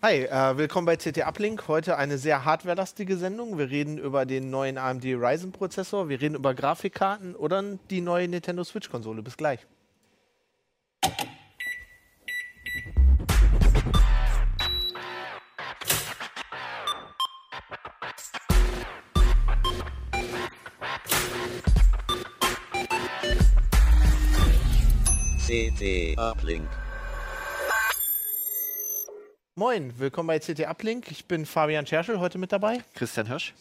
Hi, äh, willkommen bei CT Uplink. Heute eine sehr hardwarelastige Sendung. Wir reden über den neuen AMD Ryzen Prozessor, wir reden über Grafikkarten oder die neue Nintendo Switch Konsole. Bis gleich. CT Uplink. Moin, willkommen bei CT Uplink. Ich bin Fabian Scherschel, heute mit dabei. Christian Hirsch.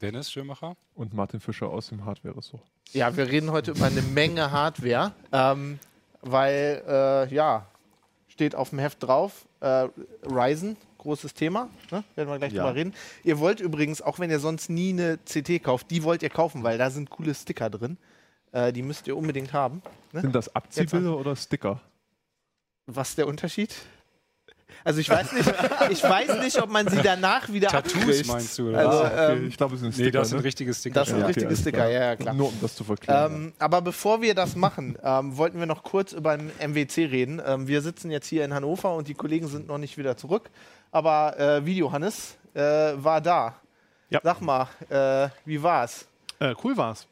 Dennis Schirmacher. Und Martin Fischer aus dem Hardware-Ressort. Ja, wir reden heute über eine Menge Hardware, ähm, weil, äh, ja, steht auf dem Heft drauf, äh, Ryzen, großes Thema, ne? werden wir gleich Ja. drüber reden. Ihr wollt übrigens, auch wenn ihr sonst nie eine CT kauft, die wollt ihr kaufen, weil da sind coole Sticker drin. Äh, die müsst ihr unbedingt haben. Ne? Sind das Abziehbilder oder Sticker? Was ist der Unterschied? Also ich weiß nicht, ich weiß nicht, ob man sie danach wieder Tattoos abkriegt. meinst du? Oder? Also, was? okay, ähm, ich glaube, es sind nee, Sticker. das sind ne? richtige Sticker. Das sind Ja, okay, richtige alles Sticker, klar. ja, ja, klar. Nur um das zu verklären. Ähm, aber bevor wir das machen, ähm, wollten wir noch kurz über den MWC reden. Ähm, wir sitzen jetzt hier in Hannover und die Kollegen sind noch nicht wieder zurück. Aber äh, Video Hannes äh, war da. Ja. Sag mal, äh, wie war's? Äh, cool war's.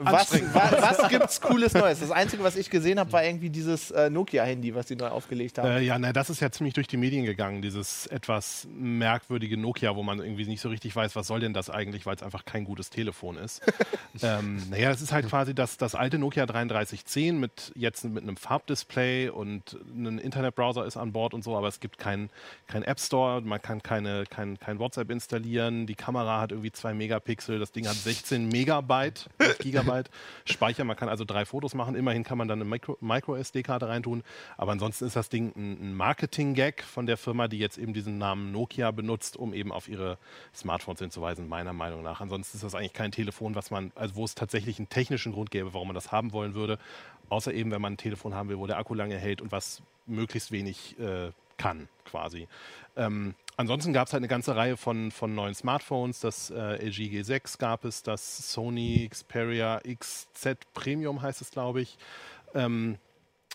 Was, wa, was gibt's Cooles Neues? Das Einzige, was ich gesehen habe, war irgendwie dieses äh, Nokia-Handy, was sie neu aufgelegt haben. Äh, ja, na, das ist ja ziemlich durch die Medien gegangen, dieses etwas merkwürdige Nokia, wo man irgendwie nicht so richtig weiß, was soll denn das eigentlich, weil es einfach kein gutes Telefon ist. ähm, naja, es ist halt quasi das, das alte Nokia 3310 mit jetzt mit einem Farbdisplay und ein Internetbrowser ist an Bord und so, aber es gibt keinen kein App Store, man kann keine, kein, kein WhatsApp installieren, die Kamera hat irgendwie zwei Megapixel, das Ding hat 16 Megabyte, nicht Gigabyte Speicher, man kann also drei Fotos machen, immerhin kann man dann eine Micro, Micro SD-Karte reintun, aber ansonsten ist das Ding ein, ein Marketing-Gag von der Firma, die jetzt eben diesen Namen Nokia benutzt, um eben auf ihre Smartphones hinzuweisen, meiner Meinung nach. Ansonsten ist das eigentlich kein Telefon, was man, also wo es tatsächlich einen technischen Grund gäbe, warum man das haben wollen würde, außer eben, wenn man ein Telefon haben will, wo der Akku lange hält und was möglichst wenig äh, kann, quasi. Ähm, ansonsten gab es halt eine ganze Reihe von, von neuen Smartphones. Das äh, LG G6 gab es, das Sony Xperia XZ Premium heißt es, glaube ich. Ähm,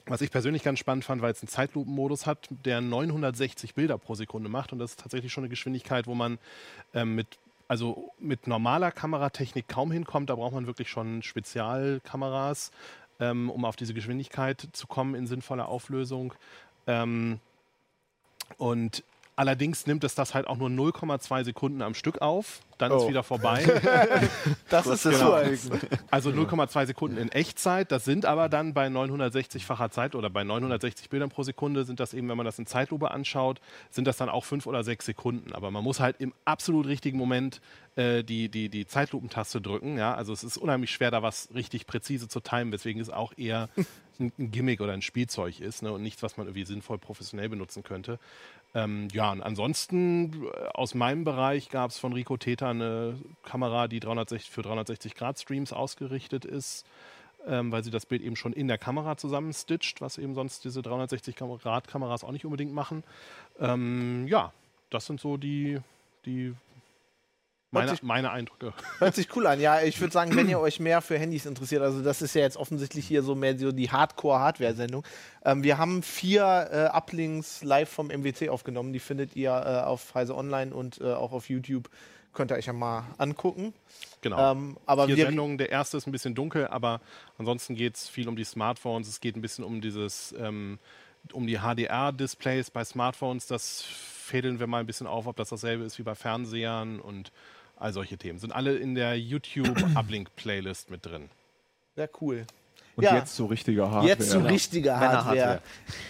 was ich persönlich ganz spannend fand, weil es einen Zeitlupenmodus hat, der 960 Bilder pro Sekunde macht. Und das ist tatsächlich schon eine Geschwindigkeit, wo man ähm, mit, also mit normaler Kameratechnik kaum hinkommt. Da braucht man wirklich schon Spezialkameras, ähm, um auf diese Geschwindigkeit zu kommen in sinnvoller Auflösung. Ähm, und allerdings nimmt es das halt auch nur 0,2 Sekunden am Stück auf. Dann ist Oh. wieder vorbei. das ist genau. Also 0,2 Sekunden in Echtzeit. Das sind aber dann bei 960-facher Zeit oder bei 960 Bildern pro Sekunde sind das eben, wenn man das in Zeitlupe anschaut, sind das dann auch fünf oder sechs Sekunden. Aber man muss halt im absolut richtigen Moment äh, die, die, die Zeitlupentaste drücken. Ja? Also es ist unheimlich schwer, da was richtig präzise zu timen, weswegen es auch eher ein, ein Gimmick oder ein Spielzeug ist ne? und nichts, was man irgendwie sinnvoll professionell benutzen könnte. Ähm, ja, und ansonsten äh, aus meinem Bereich gab es von Rico Eine Kamera, die 360, für 360 Grad Streams ausgerichtet ist, ähm, weil sie das Bild eben schon in der Kamera zusammenstitcht, was eben sonst diese 360 Grad Kameras auch nicht unbedingt machen. Ähm, ja, das sind so die, die meine, sich- meine Eindrücke. Hört sich cool an. Ja, ich würde sagen, wenn ihr euch mehr für Handys interessiert, also das ist ja jetzt offensichtlich hier so mehr so die Hardcore-Hardware-Sendung. Ähm, wir haben vier äh, Uplinks live vom MWC aufgenommen. Die findet ihr äh, auf Heise Online und äh, auch auf YouTube. Könnt ihr euch ja mal angucken. Genau. Ähm, aber Vier wir, Sendungen. Der erste ist ein bisschen dunkel, aber ansonsten geht es viel um die Smartphones. Es geht ein bisschen um dieses, ähm, um die HDR-Displays bei Smartphones. Das fädeln wir mal ein bisschen auf, ob das dasselbe ist wie bei Fernsehern und all solche Themen. Sind alle in der YouTube-Uplink-Playlist mit drin. sehr cool. Und ja. jetzt so richtiger Hardware. Jetzt so richtige Hardware.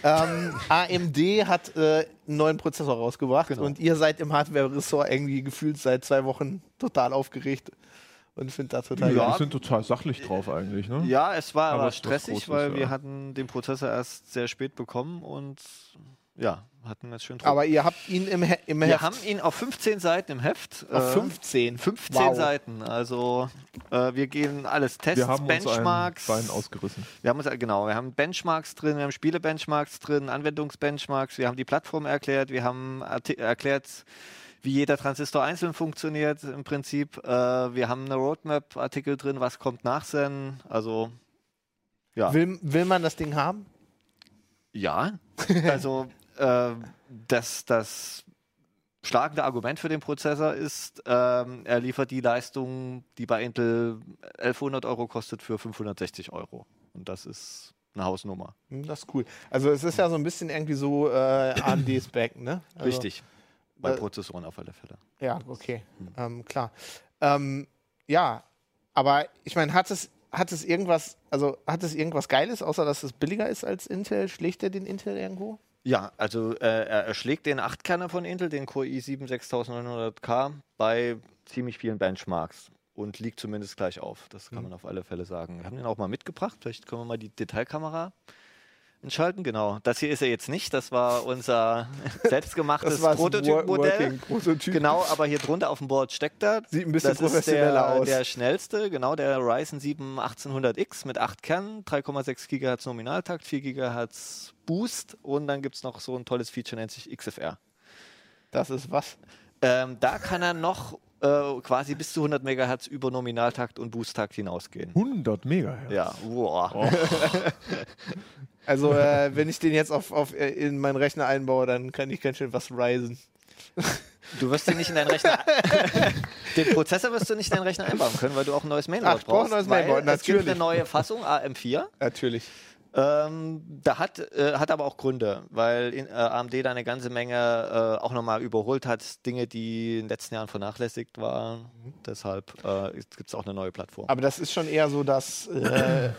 Ähm, AMD hat äh, einen neuen Prozessor rausgebracht Genau. und ihr seid im Hardware-Ressort irgendwie gefühlt seit zwei Wochen total aufgeregt und findet das total Ja, die sind total sachlich drauf eigentlich, ne? Ja, es war Aber aber, ist stressig, weil ja. wir hatten den Prozessor erst sehr spät bekommen und ja, hatten jetzt schön Druck. Aber ihr habt ihn im, He im wir Heft haben ihn auf 15 Seiten im Heft. auf äh, 15. 15 Wow. Seiten. Also äh, wir gehen alles Tests, Wir haben uns ein Benchmarks. Bein ausgerissen. Wir haben uns, genau, wir haben Benchmarks drin, wir haben Spiele-Benchmarks drin, Anwendungsbenchmarks, wir haben die Plattform erklärt, wir haben erklärt, wie jeder Transistor einzeln funktioniert im Prinzip. Äh, wir haben eine Roadmap-Artikel drin, was kommt nach Zen. Also ja. Will, will man das Ding haben? Ja, also äh, das, das schlagende Argument für den Prozessor ist, ähm, er liefert die Leistung, die bei Intel 1100 Euro kostet, für 560 Euro. Und das ist eine Hausnummer. Hm, Das ist cool. Also es ist ja so ein bisschen irgendwie so äh, AMD's Back, ne? Also, Richtig. Bei äh, Prozessoren auf alle Fälle. Ja, okay. Ähm, klar. Ähm, ja, aber ich meine, hat es, hat es irgendwas, also hat es irgendwas Geiles, außer dass es billiger ist als Intel? Schlägt er den Intel irgendwo? Ja, also äh, er erschlägt den 8-Kerner von Intel, den Core i7 6900K, bei ziemlich vielen Benchmarks und liegt zumindest gleich auf. Das kann man auf alle Fälle sagen. Wir haben den auch mal mitgebracht. Vielleicht können wir mal die Detailkamera entschalten. Genau. Das hier ist er jetzt nicht. Das war unser selbstgemachtes Prototypmodell. Prototyp. Genau, aber hier drunter auf dem Board steckt er. Sieht ein bisschen das ist professioneller der, aus. der schnellste, genau, der Ryzen 7 1800X mit 8 Kernen, 3,6 GHz Nominaltakt, 4 GHz Boost und dann gibt es noch so ein tolles Feature, nennt sich XFR. Das ist was? Ähm, da kann er noch äh, quasi bis zu 100 MHz über Nominaltakt und Boosttakt hinausgehen. 100 Megahertz. Ja, wow. Oh. Also, äh, wenn ich den jetzt auf, auf, äh, in meinen Rechner einbaue, dann kann ich ganz schön was reisen. Du wirst den nicht in deinen Rechner. den Prozessor wirst du nicht in deinen Rechner einbauen können, weil du auch ein neues Mainboard Ach, ich brauche ein brauchst. neues Mainboard, Es gibt natürlich. eine neue Fassung, AM4. Natürlich. Ähm, da hat, äh, hat aber auch Gründe, weil in, äh, AMD da eine ganze Menge äh, auch nochmal überholt hat, Dinge, die in den letzten Jahren vernachlässigt waren. Deshalb äh, gibt es auch eine neue Plattform. Aber das ist schon eher so das, äh,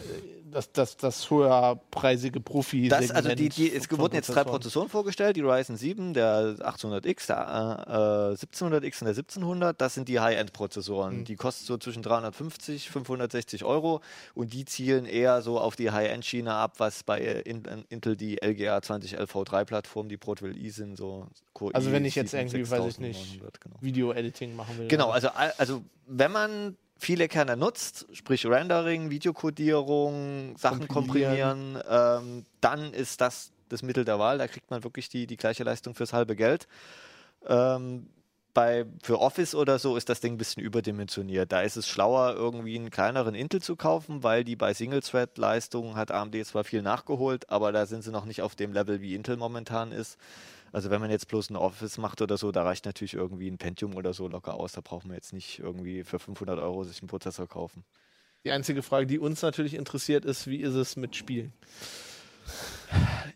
das, das, das höherpreisige profi Das, also die, die, es wurden jetzt drei Prozessoren. Vorgestellt, die Ryzen 7, der 800X, der äh, 1700X und der 1700. Das sind die High-End-Prozessoren. Die kosten so zwischen 350, 560 Euro und die zielen eher so auf die High-End-Schiene ab, was bei In- Intel die LGA 2011V3-Plattform, die Broadwell i sind, so Core Also wenn ich jetzt 7 irgendwie, weiß ich nicht, 6900, genau. Video-Editing machen will. Genau, also, also wenn man viele Kerne nutzt, sprich Rendering, Videokodierung, Sachen Kompilieren. komprimieren, ähm, dann ist das das Mittel der Wahl. Da kriegt man wirklich die, die gleiche Leistung fürs halbe Geld. Ähm, bei, für Office oder so ist das Ding ein bisschen überdimensioniert. Da ist es schlauer, irgendwie einen kleineren Intel zu kaufen, weil die bei Single-Thread-Leistungen hat AMD zwar viel nachgeholt, aber da sind sie noch nicht auf dem Level, wie Intel momentan ist. Also wenn man jetzt bloß ein Office macht oder so, da reicht natürlich irgendwie ein Pentium oder so locker aus. Da braucht man jetzt nicht irgendwie für 500 Euro sich einen Prozessor kaufen. Die einzige Frage, die uns natürlich interessiert, ist, wie ist es mit Spielen?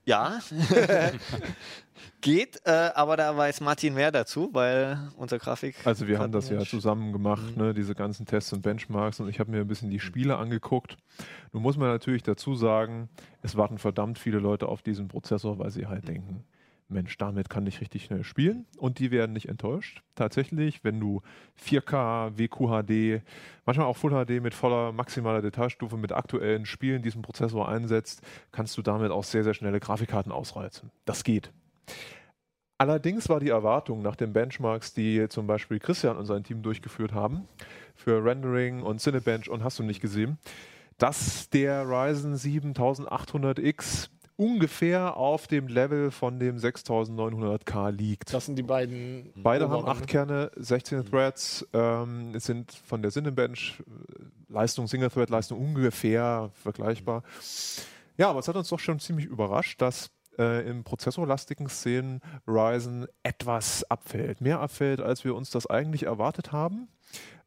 Ja, geht, äh, aber da weiß Martin mehr dazu, weil unser Grafik. Also wir haben das ja zusammen gemacht, ne, diese ganzen Tests und Benchmarks und ich habe mir ein bisschen die Spiele angeguckt. Nun muss man natürlich dazu sagen, es warten verdammt viele Leute auf diesen Prozessor, weil sie halt denken, Mensch, damit kann ich richtig schnell spielen und die werden nicht enttäuscht. Tatsächlich, wenn du 4K, WQHD, manchmal auch Full HD mit voller maximaler Detailstufe mit aktuellen Spielen diesen Prozessor einsetzt, kannst du damit auch sehr, sehr schnelle Grafikkarten ausreizen. Das geht. Allerdings war die Erwartung nach den Benchmarks, die zum Beispiel Christian und sein Team durchgeführt haben, für Rendering und Cinebench und hast du nicht gesehen, dass der Ryzen 7800X ungefähr auf dem Level von dem 6900K liegt. Das sind die beiden. Beide haben oberen, 8 Kerne, 16 Threads, ähm, es sind von der Cinebench äh, Leistung, Single-Thread-Leistung ungefähr vergleichbar. Ja, aber es hat uns doch schon ziemlich überrascht, dass äh, in prozessorlastigen Szenen Ryzen etwas abfällt. Mehr abfällt, als wir uns das eigentlich erwartet haben.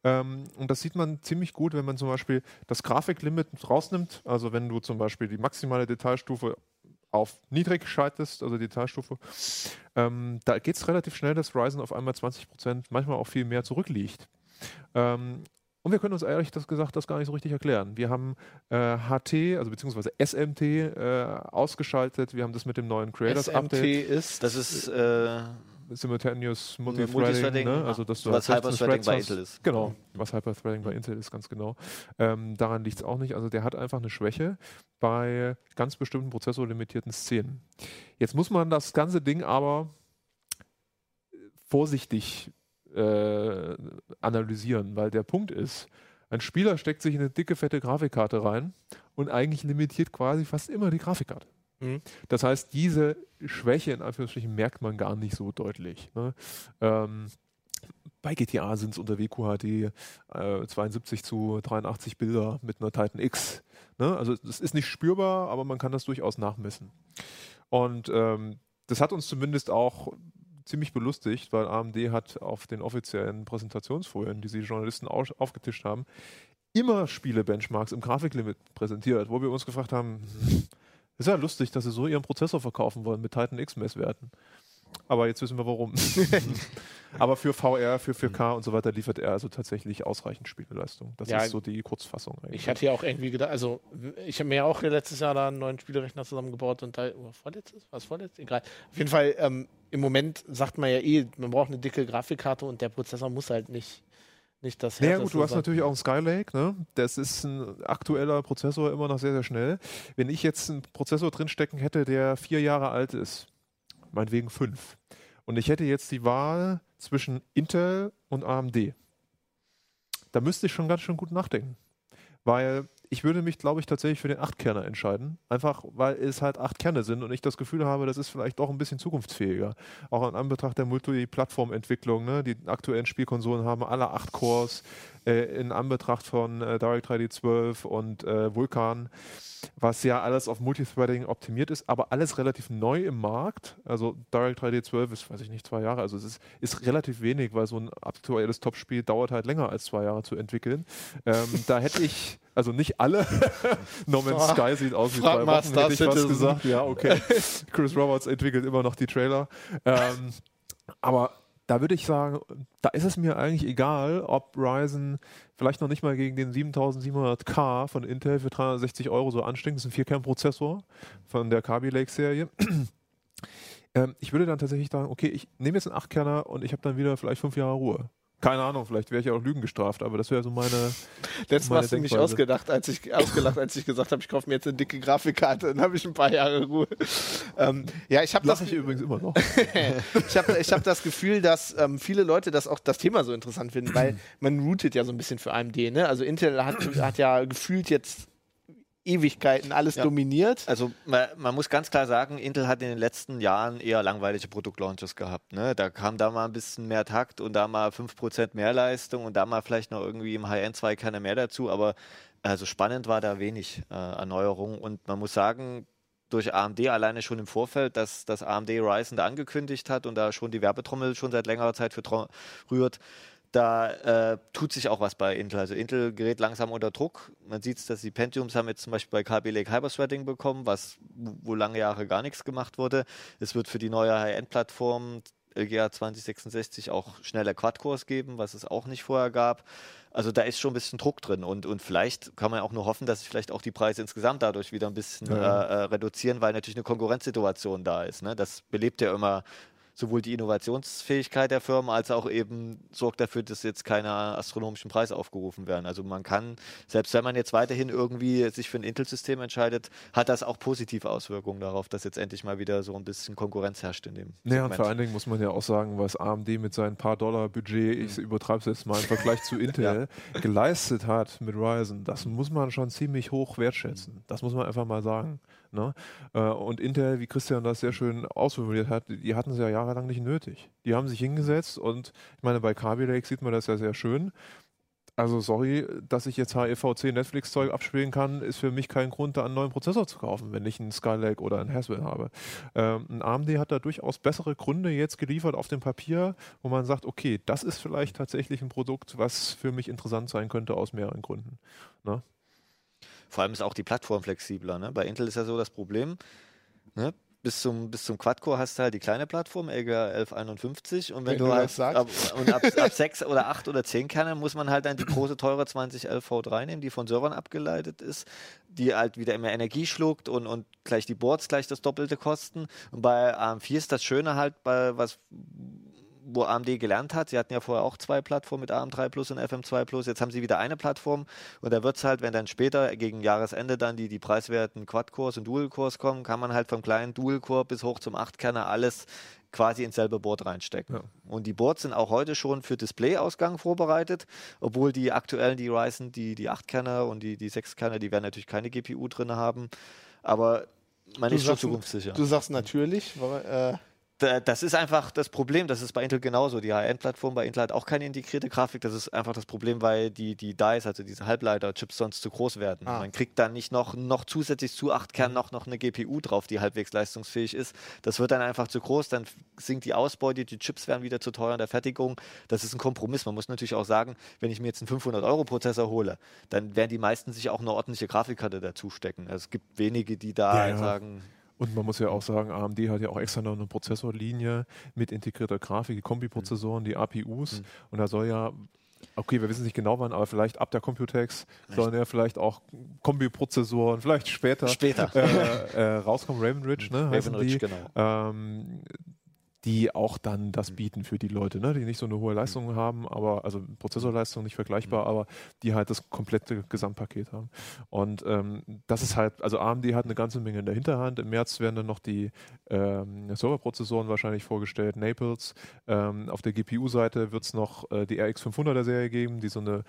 Ähm, und das sieht man ziemlich gut, wenn man zum Beispiel das Grafiklimit rausnimmt. Also wenn du zum Beispiel die maximale Detailstufe auf niedrig schaltest, also die Detailstufe, ähm, da geht es relativ schnell, dass Ryzen auf einmal 20%, manchmal auch viel mehr zurückliegt. Ähm, und wir können uns ehrlich das gesagt das gar nicht so richtig erklären. Wir haben äh, HT, also beziehungsweise SMT äh, ausgeschaltet. Wir haben das mit dem neuen Creators SMT Update. ist. Das ist äh, Simultaneous Multithreading, Multithreading, ne? also dass du was halt 16 Hyperthreading bei. Intel ist. Genau, was Hyperthreading bei Intel ist, ganz genau. Ähm, daran liegt es auch nicht. Also der hat einfach eine Schwäche bei ganz bestimmten prozessorlimitierten Szenen. Jetzt muss man das ganze Ding aber vorsichtig äh, analysieren, weil der Punkt ist, ein Spieler steckt sich in eine dicke, fette Grafikkarte rein und eigentlich limitiert quasi fast immer die Grafikkarte. Mhm. Das heißt, diese Schwäche in Anführungsstrichen merkt man gar nicht so deutlich. Ne? Ähm, bei GTA sind es unter WQHD äh, 72 zu 83 Bilder mit einer Titan X. Ne? Also das ist nicht spürbar, aber man kann das durchaus nachmessen. Und ähm, das hat uns zumindest auch ziemlich belustigt, weil AMD hat auf den offiziellen Präsentationsfolien, die sie Journalisten au- aufgetischt haben, immer Spiele-Benchmarks im Grafiklimit präsentiert, wo wir uns gefragt haben, ist ja lustig, dass sie so ihren Prozessor verkaufen wollen mit Titan X-Messwerten. Aber jetzt wissen wir warum. Aber für VR, für 4K und so weiter liefert er also tatsächlich ausreichend Spieleleistung. Das Ja, ist so die Kurzfassung eigentlich. Ich hatte ja auch irgendwie gedacht, also ich habe mir ja auch letztes Jahr da einen neuen Spielerechner zusammengebaut und da, oh, vorletztes? Was vorletztes? Egal. Auf jeden Fall, ähm, im Moment sagt man ja eh, man braucht eine dicke Grafikkarte und der Prozessor muss halt nicht, nicht das Naja gut, härteste du hast natürlich auch einen Skylake, ne? Das ist ein aktueller Prozessor, immer noch sehr, sehr schnell. Wenn ich jetzt einen Prozessor drinstecken hätte, der vier Jahre alt ist, meinetwegen fünf, und ich hätte jetzt die Wahl zwischen Intel und AMD, da müsste ich schon ganz schön gut nachdenken. Weil ich würde mich, glaube ich, tatsächlich für den Achtkerner entscheiden. Einfach, weil es halt acht Kerne sind und ich das Gefühl habe, das ist vielleicht doch ein bisschen zukunftsfähiger. Auch in Anbetracht der Multi-Plattform-Entwicklung. Ne? Die aktuellen Spielkonsolen haben alle acht Cores. Äh, in Anbetracht von äh, DirectX 12 und äh, Vulkan, was ja alles auf Multithreading optimiert ist, aber alles relativ neu im Markt. Also DirectX 12 ist, weiß ich nicht, zwei Jahre. Also es ist, ist relativ wenig, weil so ein aktuelles Topspiel dauert halt länger als zwei Jahre zu entwickeln. Ähm, da hätte ich, also nicht alle, No Man's Ah, Sky sieht aus wie frag zwei Wochen, Star hätte ich was Citizen. gesagt. Ja, okay. Chris Roberts entwickelt immer noch die Trailer. Ähm, aber da würde ich sagen, da ist es mir eigentlich egal, ob Ryzen vielleicht noch nicht mal gegen den 7700K von Intel für 360 Euro so anstinkt. Das ist ein Vierkern-Prozessor von der Kaby Lake-Serie. ähm, ich würde dann tatsächlich sagen, okay, ich nehme jetzt einen Achtkerner und ich habe dann wieder vielleicht fünf Jahre Ruhe. Keine Ahnung, vielleicht wäre ich auch Lügen gestraft, aber das wäre so meine. Letztes Mal hast du mich ausgedacht, als ich, ausgelacht, als ich gesagt habe, ich kaufe mir jetzt eine dicke Grafikkarte, dann habe ich ein paar Jahre Ruhe. Ähm, ja, ich habe das, ich übrigens immer noch. ich habe ich hab das Gefühl, dass ähm, viele Leute das auch das Thema so interessant finden, weil man routet ja so ein bisschen für AMD. Ne? Also Intel hat, hat ja gefühlt jetzt Ewigkeiten alles Ja. dominiert. Also man, man muss ganz klar sagen, Intel hat in den letzten Jahren eher langweilige Produktlaunches gehabt. Ne? Da kam da mal ein bisschen mehr Takt und da mal 5% mehr Leistung und da mal vielleicht noch irgendwie im High-End zwei Kerne mehr dazu, aber also spannend war da wenig äh, Erneuerung und man muss sagen, durch AMD alleine schon im Vorfeld, dass das AMD Ryzen da angekündigt hat und da schon die Werbetrommel schon seit längerer Zeit für rührt, da äh, tut sich auch was bei Intel. Also Intel gerät langsam unter Druck. Man sieht es, dass die Pentiums haben jetzt zum Beispiel bei Kaby Lake Hyperthreading bekommen, was wo lange Jahre gar nichts gemacht wurde. Es wird für die neue High-End-Plattform LGA 2066 auch schnelle Quad-Cores geben, was es auch nicht vorher gab. Also da ist schon ein bisschen Druck drin und, und vielleicht kann man auch nur hoffen, dass sich vielleicht auch die Preise insgesamt dadurch wieder ein bisschen Ja. äh, äh, reduzieren, weil natürlich eine Konkurrenzsituation da ist. Ne? Das belebt ja immer sowohl die Innovationsfähigkeit der Firmen als auch eben sorgt dafür, dass jetzt keine astronomischen Preise aufgerufen werden. Also man kann, selbst wenn man jetzt weiterhin irgendwie sich für ein Intel-System entscheidet, hat das auch positive Auswirkungen darauf, dass jetzt endlich mal wieder so ein bisschen Konkurrenz herrscht in dem Naja, und vor allen Dingen muss man ja auch sagen, was AMD mit seinen paar Dollar Budget, ich übertreibe es jetzt mal im Vergleich zu Intel, geleistet hat mit Ryzen, das muss man schon ziemlich hoch wertschätzen. Das muss man einfach mal sagen. Ne? Äh, Und Intel, wie Christian das sehr schön ausformuliert hat, die hatten es ja jahrelang nicht nötig. Die haben sich hingesetzt und ich meine, bei Kaby Lake sieht man das ja sehr schön. Also sorry, dass ich jetzt HEVC Netflix-Zeug abspielen kann, ist für mich kein Grund, da einen neuen Prozessor zu kaufen, wenn ich einen Skylake oder einen Haswell habe. Ähm, ein AMD hat da durchaus bessere Gründe jetzt geliefert auf dem Papier, wo man sagt, okay, das ist vielleicht tatsächlich ein Produkt, was für mich interessant sein könnte aus mehreren Gründen. Ne? Vor allem ist auch die Plattform flexibler. Ne? Bei Intel ist ja so das Problem. Ne? Bis zum, bis zum Quad-Core hast du halt die kleine Plattform, LGA 1151. Und wenn, Wenn du, du halt ab, und ab, ab 6 oder 8 oder 10 Kerne muss man halt dann die große, teure 2011 V3 nehmen, die von Servern abgeleitet ist, die halt wieder immer Energie schluckt und, und gleich die Boards gleich das Doppelte kosten. Und bei AM4 ist das Schöne halt, bei was wo AMD gelernt hat. Sie hatten ja vorher auch zwei Plattformen mit AM3 Plus und FM2 Plus. Jetzt haben sie wieder eine Plattform und da wird es halt, wenn dann später gegen Jahresende dann die, die preiswerten Quad-Cores und Dual-Cores kommen, kann man halt vom kleinen Dual-Core bis hoch zum 8-Kerner alles quasi ins selbe Board reinstecken. Ja. Und die Boards sind auch heute schon für Display-Ausgang vorbereitet, obwohl die aktuellen, die Ryzen, die, die 8-Kerner und die, die 6-Kerner, die werden natürlich keine GPU drin haben. Aber man Du ist schon sagst- zukunftssicher. Du sagst natürlich, weil, äh, Das ist einfach das Problem. Das ist bei Intel genauso. Die High-End-Plattform bei Intel hat auch keine integrierte Grafik. Das ist einfach das Problem, weil die, die DICE, also diese Halbleiter-Chips, sonst zu groß werden. Ah. Man kriegt dann nicht noch, noch zusätzlich zu 8 Mhm. Kernen noch, noch eine GPU drauf, die halbwegs leistungsfähig ist. Das wird dann einfach zu groß. Dann sinkt die Ausbeute, die Chips werden wieder zu teuer in der Fertigung. Das ist ein Kompromiss. Man muss natürlich auch sagen, wenn ich mir jetzt einen 500-Euro-Prozessor hole, dann werden die meisten sich auch eine ordentliche Grafikkarte dazu stecken. Also es gibt wenige, die da Ja, ja. sagen, Und man muss ja auch sagen, AMD hat ja auch extra noch eine Prozessorlinie mit integrierter Grafik, die Kombiprozessoren, die APUs. Und da soll ja, okay, wir wissen nicht genau wann, aber vielleicht ab der Computex sollen ja vielleicht auch Kombiprozessoren, vielleicht später, Später. äh, äh, rauskommen. Raven Ridge, ne? Raven Ridge, die. genau. Ähm, die auch dann das bieten für die Leute, ne? die nicht so eine hohe Leistung haben, aber also Prozessorleistung nicht vergleichbar, aber die halt das komplette Gesamtpaket haben. Und ähm, das ist halt, also AMD hat eine ganze Menge in der Hinterhand. Im März werden dann noch die ähm, Serverprozessoren wahrscheinlich vorgestellt, Naples. Ähm, auf der GPU-Seite wird es noch äh, die RX 500er Serie geben, die so eine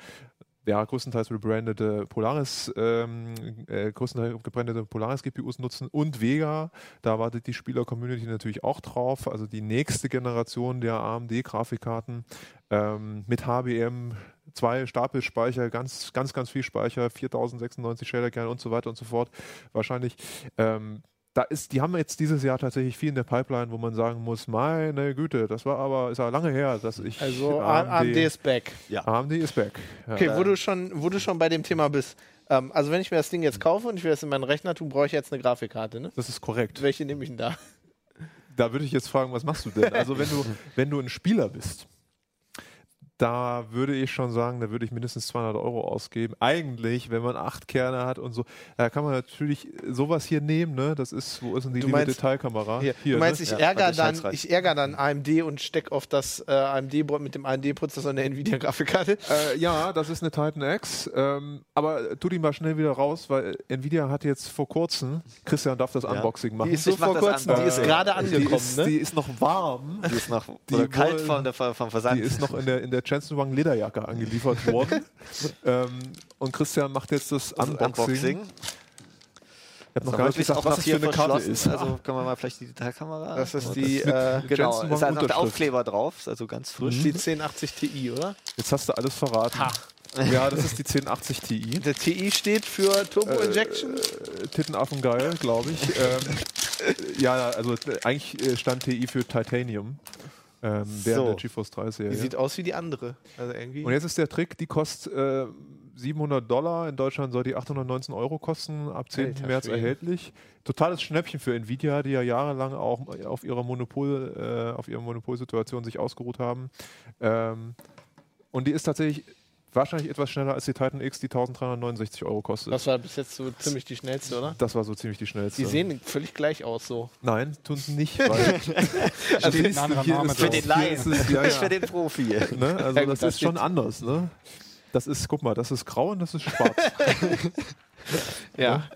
ja, größtenteils rebrandete Polaris, ähm, äh, größtenteils gebrandete Polaris-GPUs nutzen und Vega. Da wartet die Spieler-Community natürlich auch drauf. Also die nächste Generation der AMD-Grafikkarten ähm, mit HBM, zwei Stapelspeicher, ganz, ganz, ganz viel Speicher, 4096 Shaderkerne und so weiter und so fort. Wahrscheinlich. Ähm, da ist, die haben jetzt dieses Jahr tatsächlich viel in der Pipeline, wo man sagen muss, meine Güte, das war aber, ist ja lange her, dass ich Also AMD ist back. AMD ist back. Ja. Okay, wo du schon, wo du schon bei dem Thema bist. Ähm, also wenn ich mir das Ding jetzt kaufe und ich will das in meinen Rechner tun, brauche ich jetzt eine Grafikkarte, ne? Das ist korrekt. Welche nehme ich denn da? Da würde ich jetzt fragen, was machst du denn? Also wenn du, wenn du ein Spieler bist, da würde ich schon sagen, da würde ich mindestens 200 Euro ausgeben. Eigentlich, wenn man acht Kerne hat und so, da kann man natürlich sowas hier nehmen, ne? Das ist, wo ist denn die meinst- Detailkamera? Hier, du meinst, ne? ich Ja, ärgere dann, ich ärgere dann AMD und stecke auf das äh, AMD mit dem AMD-Prozessor eine Nvidia-Grafikkarte. Äh, ja, das ist eine Titan X, ähm, aber tu die mal schnell wieder raus, weil Nvidia hat jetzt vor kurzem, Christian darf das Unboxing machen. Die ist so vor das kurzem, die ist gerade die, angekommen, ist, ne? die ist noch warm. Die ist noch Die oder kalt wollen- von der, vom Versand. Die ist noch in der, in der Jensen Wang Lederjacke angeliefert worden. ähm, und Christian macht jetzt das, Das Unboxing. Unboxing. Ich habe noch gar nicht gesagt, was es für eine Karte ist. Also können wir mal vielleicht die Detailkamera. Das ist die, mit- äh, Genau, Jensen ist einfach der. Aufkleber drauf, ist also ganz frisch. die 1080 Ti, oder? Jetzt hast du alles verraten. Ja, das ist die 1080 Ti. Der Ti steht für Turbo Injection. Äh, Tittenaffen geil, glaube ich. ähm, äh, ja, also äh, eigentlich äh, stand TI für Titanium. Ähm, während So. der GeForce 3 die Serie. sieht aus wie die andere. Also irgendwie. Und jetzt ist der Trick, die kostet äh, 700 Dollar. In Deutschland soll die 819 Euro kosten, ab 10. Alter März Schwede. erhältlich. Totales Schnäppchen für Nvidia, die ja jahrelang auch auf ihrer Monopol, äh, auf ihrer Monopolsituation sich ausgeruht haben. Ähm, und die ist tatsächlich wahrscheinlich etwas schneller als die Titan X, die 1369 Euro kostet. das war bis jetzt so ziemlich die schnellste, oder? das war so ziemlich die schnellste. Die sehen völlig gleich aus so. Nein, tun sie nicht. Weil Also anderer hier ist Für den Laien, ist ja, nicht ja. für den Profi. Ne? Also Ja, gut, das da ist schon anders. Ne? Das ist, guck mal, das ist grau und das ist schwarz. Ja.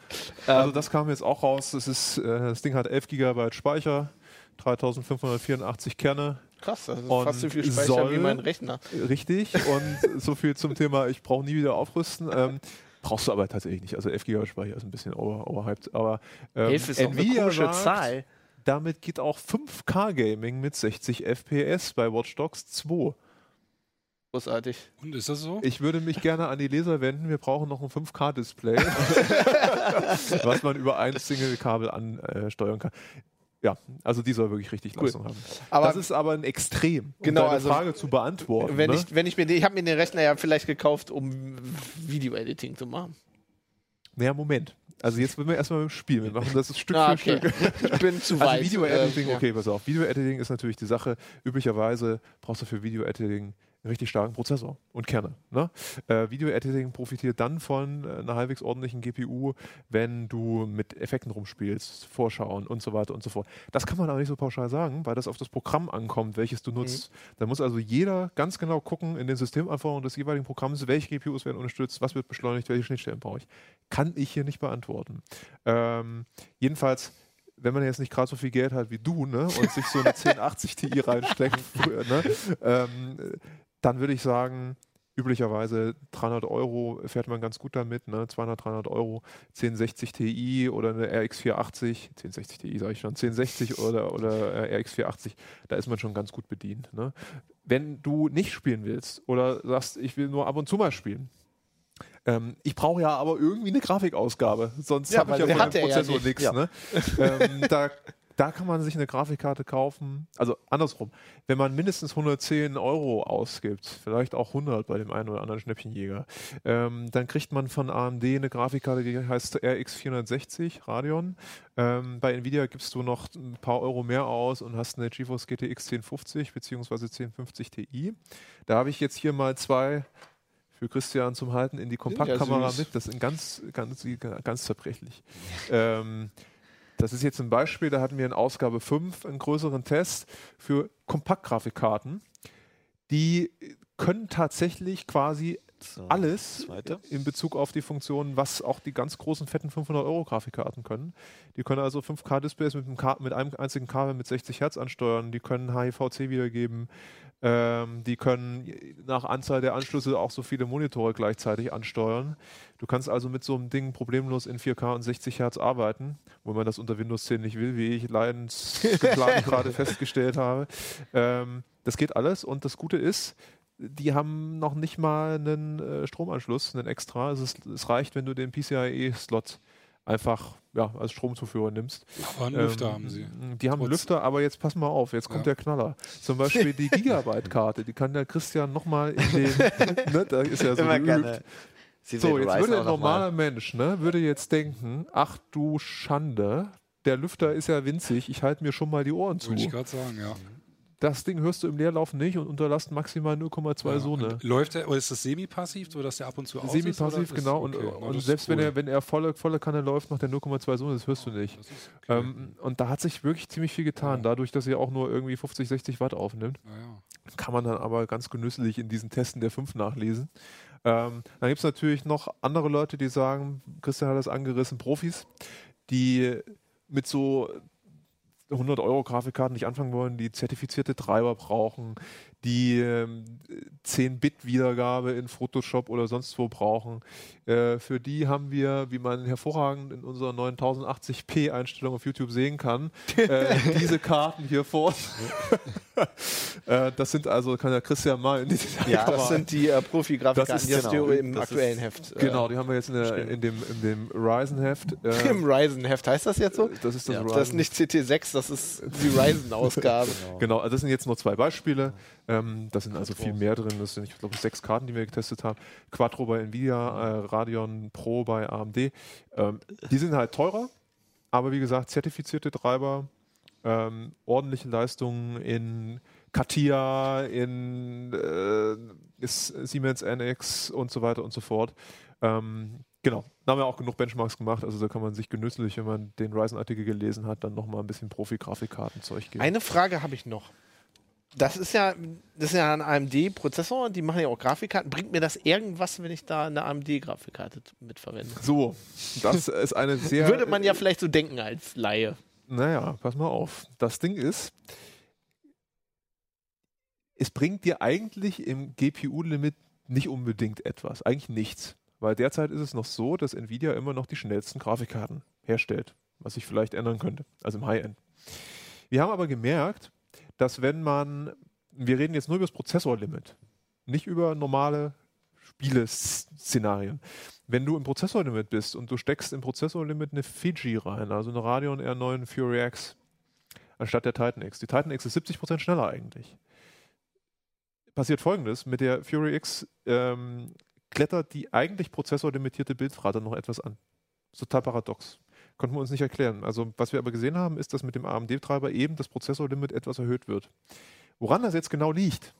also das kam jetzt auch raus. Das, ist, äh, das Ding hat 11 GB Speicher, 3584 Kerne. Krass, das ist Und fast so viel Speicher soll- wie mein Rechner. Richtig. Und so viel zum Thema, ich brauche nie wieder aufrüsten. Ähm, brauchst du aber tatsächlich nicht. Also 11 GB Speicher ist ein bisschen over, overhyped. Aber ähm, ist auch eine Nvidia komische sagt, Zahl. damit geht auch 5K Gaming mit 60 FPS bei Watch Dogs 2. Großartig. Und ist das so? Ich würde mich gerne an die Leser wenden. Wir brauchen noch ein 5K-Display, was man über ein Single-Kabel ansteuern kann. Ja, also die soll wirklich richtig Cool. Leistung haben. Aber- das ist aber ein Extrem, um Genau, also Frage zu beantworten. Wenn ne? ich, wenn ich mir ich habe mir den Rechner ja vielleicht gekauft, um Video-Editing zu machen. naja, Moment. Also jetzt wollen wir erstmal mit dem Spiel mitmachen. Das ist Stück Ah, für okay. Stück. Ich bin zu weit. Also Video-Editing, äh, ja. okay, pass auf. Video-Editing ist natürlich die Sache. Üblicherweise brauchst du für Video-Editing einen richtig starken Prozessor und Kerne. Ne? Äh, Video-Editing profitiert dann von äh, einer halbwegs ordentlichen GPU, wenn du mit Effekten rumspielst, Vorschauen und so weiter und so fort. Das kann man aber nicht so pauschal sagen, weil das auf das Programm ankommt, welches du nutzt. Da muss also jeder ganz genau gucken in den Systemanforderungen des jeweiligen Programms, welche GPUs werden unterstützt, was wird beschleunigt, welche Schnittstellen brauche ich. Kann ich hier nicht beantworten. Ähm, jedenfalls wenn man jetzt nicht gerade so viel Geld hat wie du ne, und sich so eine 1080 Ti reinsteckt, ne, ähm, dann würde ich sagen, üblicherweise 300 Euro fährt man ganz gut damit, ne? 200, 300 Euro, 1060 Ti oder eine RX 480, 1060 Ti sage ich schon, 1060 oder, oder äh, RX 480, da ist man schon ganz gut bedient. Ne? Wenn du nicht spielen willst oder sagst, ich will nur ab und zu mal spielen, ähm, ich brauche ja aber irgendwie eine Grafikausgabe, sonst Ja, habe ich ja von dem ja Prozessor nicht. nichts. Ja. Ne? ähm, da, da kann man sich eine Grafikkarte kaufen. Also andersrum, wenn man mindestens 110 Euro ausgibt, vielleicht auch 100 bei dem einen oder anderen Schnäppchenjäger, ähm, dann kriegt man von AMD eine Grafikkarte, die heißt RX 460 Radeon. Ähm, bei Nvidia gibst du noch ein paar Euro mehr aus und hast eine GeForce GTX 1050 bzw. 1050 Ti. Da habe ich jetzt hier mal zwei für Christian zum Halten in die Kompaktkamera süß. mit. Das sind ganz, ganz, ganz zerbrechlich. Ähm, das ist jetzt ein Beispiel, da hatten wir in Ausgabe 5 einen größeren Test für Kompaktgrafikkarten. Die können tatsächlich quasi So, alles Zweite. in Bezug auf die Funktionen, was auch die ganz großen, fetten 500-Euro-Grafikkarten können. Die können also 5K-Displays mit, mit einem einzigen Kabel mit 60 Hertz ansteuern. Die können HIVC wiedergeben. Ähm, die können nach Anzahl der Anschlüsse auch so viele Monitore gleichzeitig ansteuern. Du kannst also mit so einem Ding problemlos in 4K und 60 Hertz arbeiten, wo man das unter Windows 10 nicht will, wie ich leidensgeplant gerade festgestellt habe. Ähm, das geht alles und das Gute ist, die haben noch nicht mal einen äh, Stromanschluss, einen extra. Es, ist, es reicht, wenn du den PCIe-Slot einfach ja, als Stromzuführer nimmst. Aber einen Lüfter haben sie. Die haben einen Trotz- Lüfter, aber jetzt pass mal auf, jetzt kommt Ja. der Knaller. Zum Beispiel die Gigabyte-Karte, die kann der Christian nochmal in den, ne, da ist er so Immer geübt. gerne. Sie So, jetzt würde ein normaler Mensch, ne, würde jetzt denken, ach du Schande, der Lüfter ist ja winzig, ich halte mir schon mal die Ohren zu. Würde ich gerade sagen, ja. Das Ding hörst du im Leerlauf nicht und unterlasst maximal 0,2 ja. Sonne. Und Läuft der, oder ist das semi-passiv, sodass der ab und zu aus ist? Semi-passiv, oder ist- genau. okay, und na, und ist selbst wenn cool. er, wenn er volle, volle Kanne läuft, macht er 0,2 Sonne, das hörst du nicht. Okay. Ähm, und da hat sich wirklich ziemlich viel getan, Ja. dadurch, dass er auch nur irgendwie 50, 60 Watt aufnimmt. Naja. Kann man dann aber ganz genüsslich in diesen Testen der 5 nachlesen. Ähm, dann gibt es natürlich noch andere Leute, die sagen, Christian hat das angerissen, Profis, die mit so 100 Euro Grafikkarten nicht anfangen wollen, die zertifizierte Treiber brauchen, die ähm, 10-Bit-Wiedergabe in Photoshop oder sonst wo brauchen. Äh, für die haben wir, wie man hervorragend in unserer 9080p-Einstellung auf YouTube sehen kann, äh, diese Karten hier vor. äh, das sind also, kann der Christian mal in die Ja, das sind die äh, ist die genau. du im aktuellen ist- Heft. äh, Genau, die haben wir jetzt in, der, in dem, in dem Ryzen-Heft. Äh, Im Ryzen-Heft. Heißt das jetzt so? das ist das Ja, Ryzen. Das ist nicht CT6, das ist die Ryzen-Ausgabe. Genau, also das sind jetzt nur zwei Beispiele. Ähm, das sind also viel mehr drin. Das sind, ich glaube, sechs Karten, die wir getestet haben. Quattro bei Nvidia, äh, Radeon Pro bei AMD. Ähm, die sind halt teurer, aber wie gesagt, zertifizierte Treiber, ähm, ordentliche Leistungen in CATIA, in äh, Siemens NX und so weiter und so fort. Ähm, genau, da haben wir auch genug Benchmarks gemacht. Also da kann man sich genüsslich, wenn man den Ryzen-Artikel gelesen hat, dann nochmal ein bisschen Profi-Grafikkartenzeug geben. Eine Frage habe ich noch. Das ist ja, das ist ja ein AMD-Prozessor, die machen ja auch Grafikkarten. Bringt mir das irgendwas, wenn ich da eine AMD-Grafikkarte mitverwende? So, das ist eine sehr. Würde man ja vielleicht so denken als Laie. Naja, pass mal auf. Das Ding ist, es bringt dir eigentlich im GPU-Limit nicht unbedingt etwas. Eigentlich nichts. Weil derzeit ist es noch so, dass Nvidia immer noch die schnellsten Grafikkarten herstellt. Was sich vielleicht ändern könnte. Also im High-End. Wir haben aber gemerkt, dass wenn man. Wir reden jetzt nur über das Prozessorlimit. Nicht über normale Spiele-Szenarien. Wenn du im Prozessorlimit bist und du steckst im Prozessorlimit eine Fiji rein, also eine Radeon R9 Fury X, anstatt der Titan X. Die Titan X ist 70% schneller eigentlich. Passiert folgendes: Mit der Fury X ähm, klettert die eigentlich prozessorlimitierte Bildrate noch etwas an. Total paradox. Konnten wir uns nicht erklären. Also, was wir aber gesehen haben, ist, dass mit dem AMD-Treiber eben das Prozessorlimit etwas erhöht wird. Woran das jetzt genau liegt,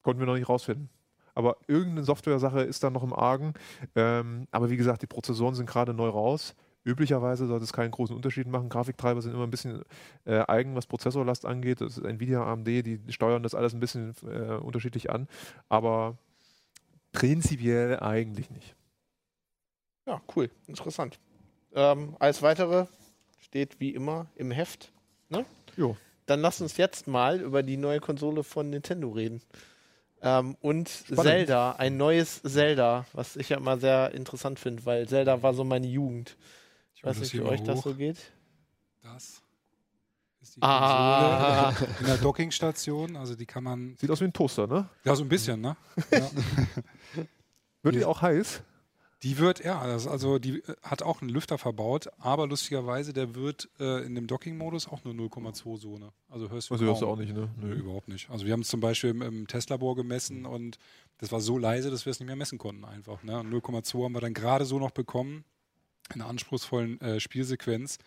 konnten wir noch nicht rausfinden. Aber irgendeine Software-Sache ist da noch im Argen. Ähm, aber wie gesagt, die Prozessoren sind gerade neu raus. Üblicherweise sollte es keinen großen Unterschied machen. Grafiktreiber sind immer ein bisschen äh, eigen, was Prozessorlast angeht. Das ist Nvidia, AMD, die steuern das alles ein bisschen äh, unterschiedlich an. Aber prinzipiell eigentlich nicht. Ja, cool. Interessant. Ähm, als weitere steht wie immer im Heft. Ne? Jo. Dann lass uns jetzt mal über die neue Konsole von Nintendo reden. Ähm, und Zelda, ein neues Zelda, was ich ja immer sehr interessant finde, weil Zelda war so meine Jugend. Ich weiß nicht, wie euch das hoch. so geht. Das ist die Ah. Konsole in der Dockingstation. Also die kann man. Sieht aus wie ein Toaster, ne? Ja, so ein bisschen, ne? Ja. Wird die auch heiß? Die wird, ja, das, also die äh, hat auch einen Lüfter verbaut, aber lustigerweise, der wird äh, in dem Docking-Modus auch nur 0,2 Sohne. Also hörst du, Also hörst du auch nicht, ne? Nö, überhaupt nicht. Also wir haben es zum Beispiel im, im Testlabor gemessen und das war so leise, dass wir es nicht mehr messen konnten einfach. Ne? Und 0,2 haben wir dann gerade so noch bekommen in einer anspruchsvollen äh, Spielsequenz.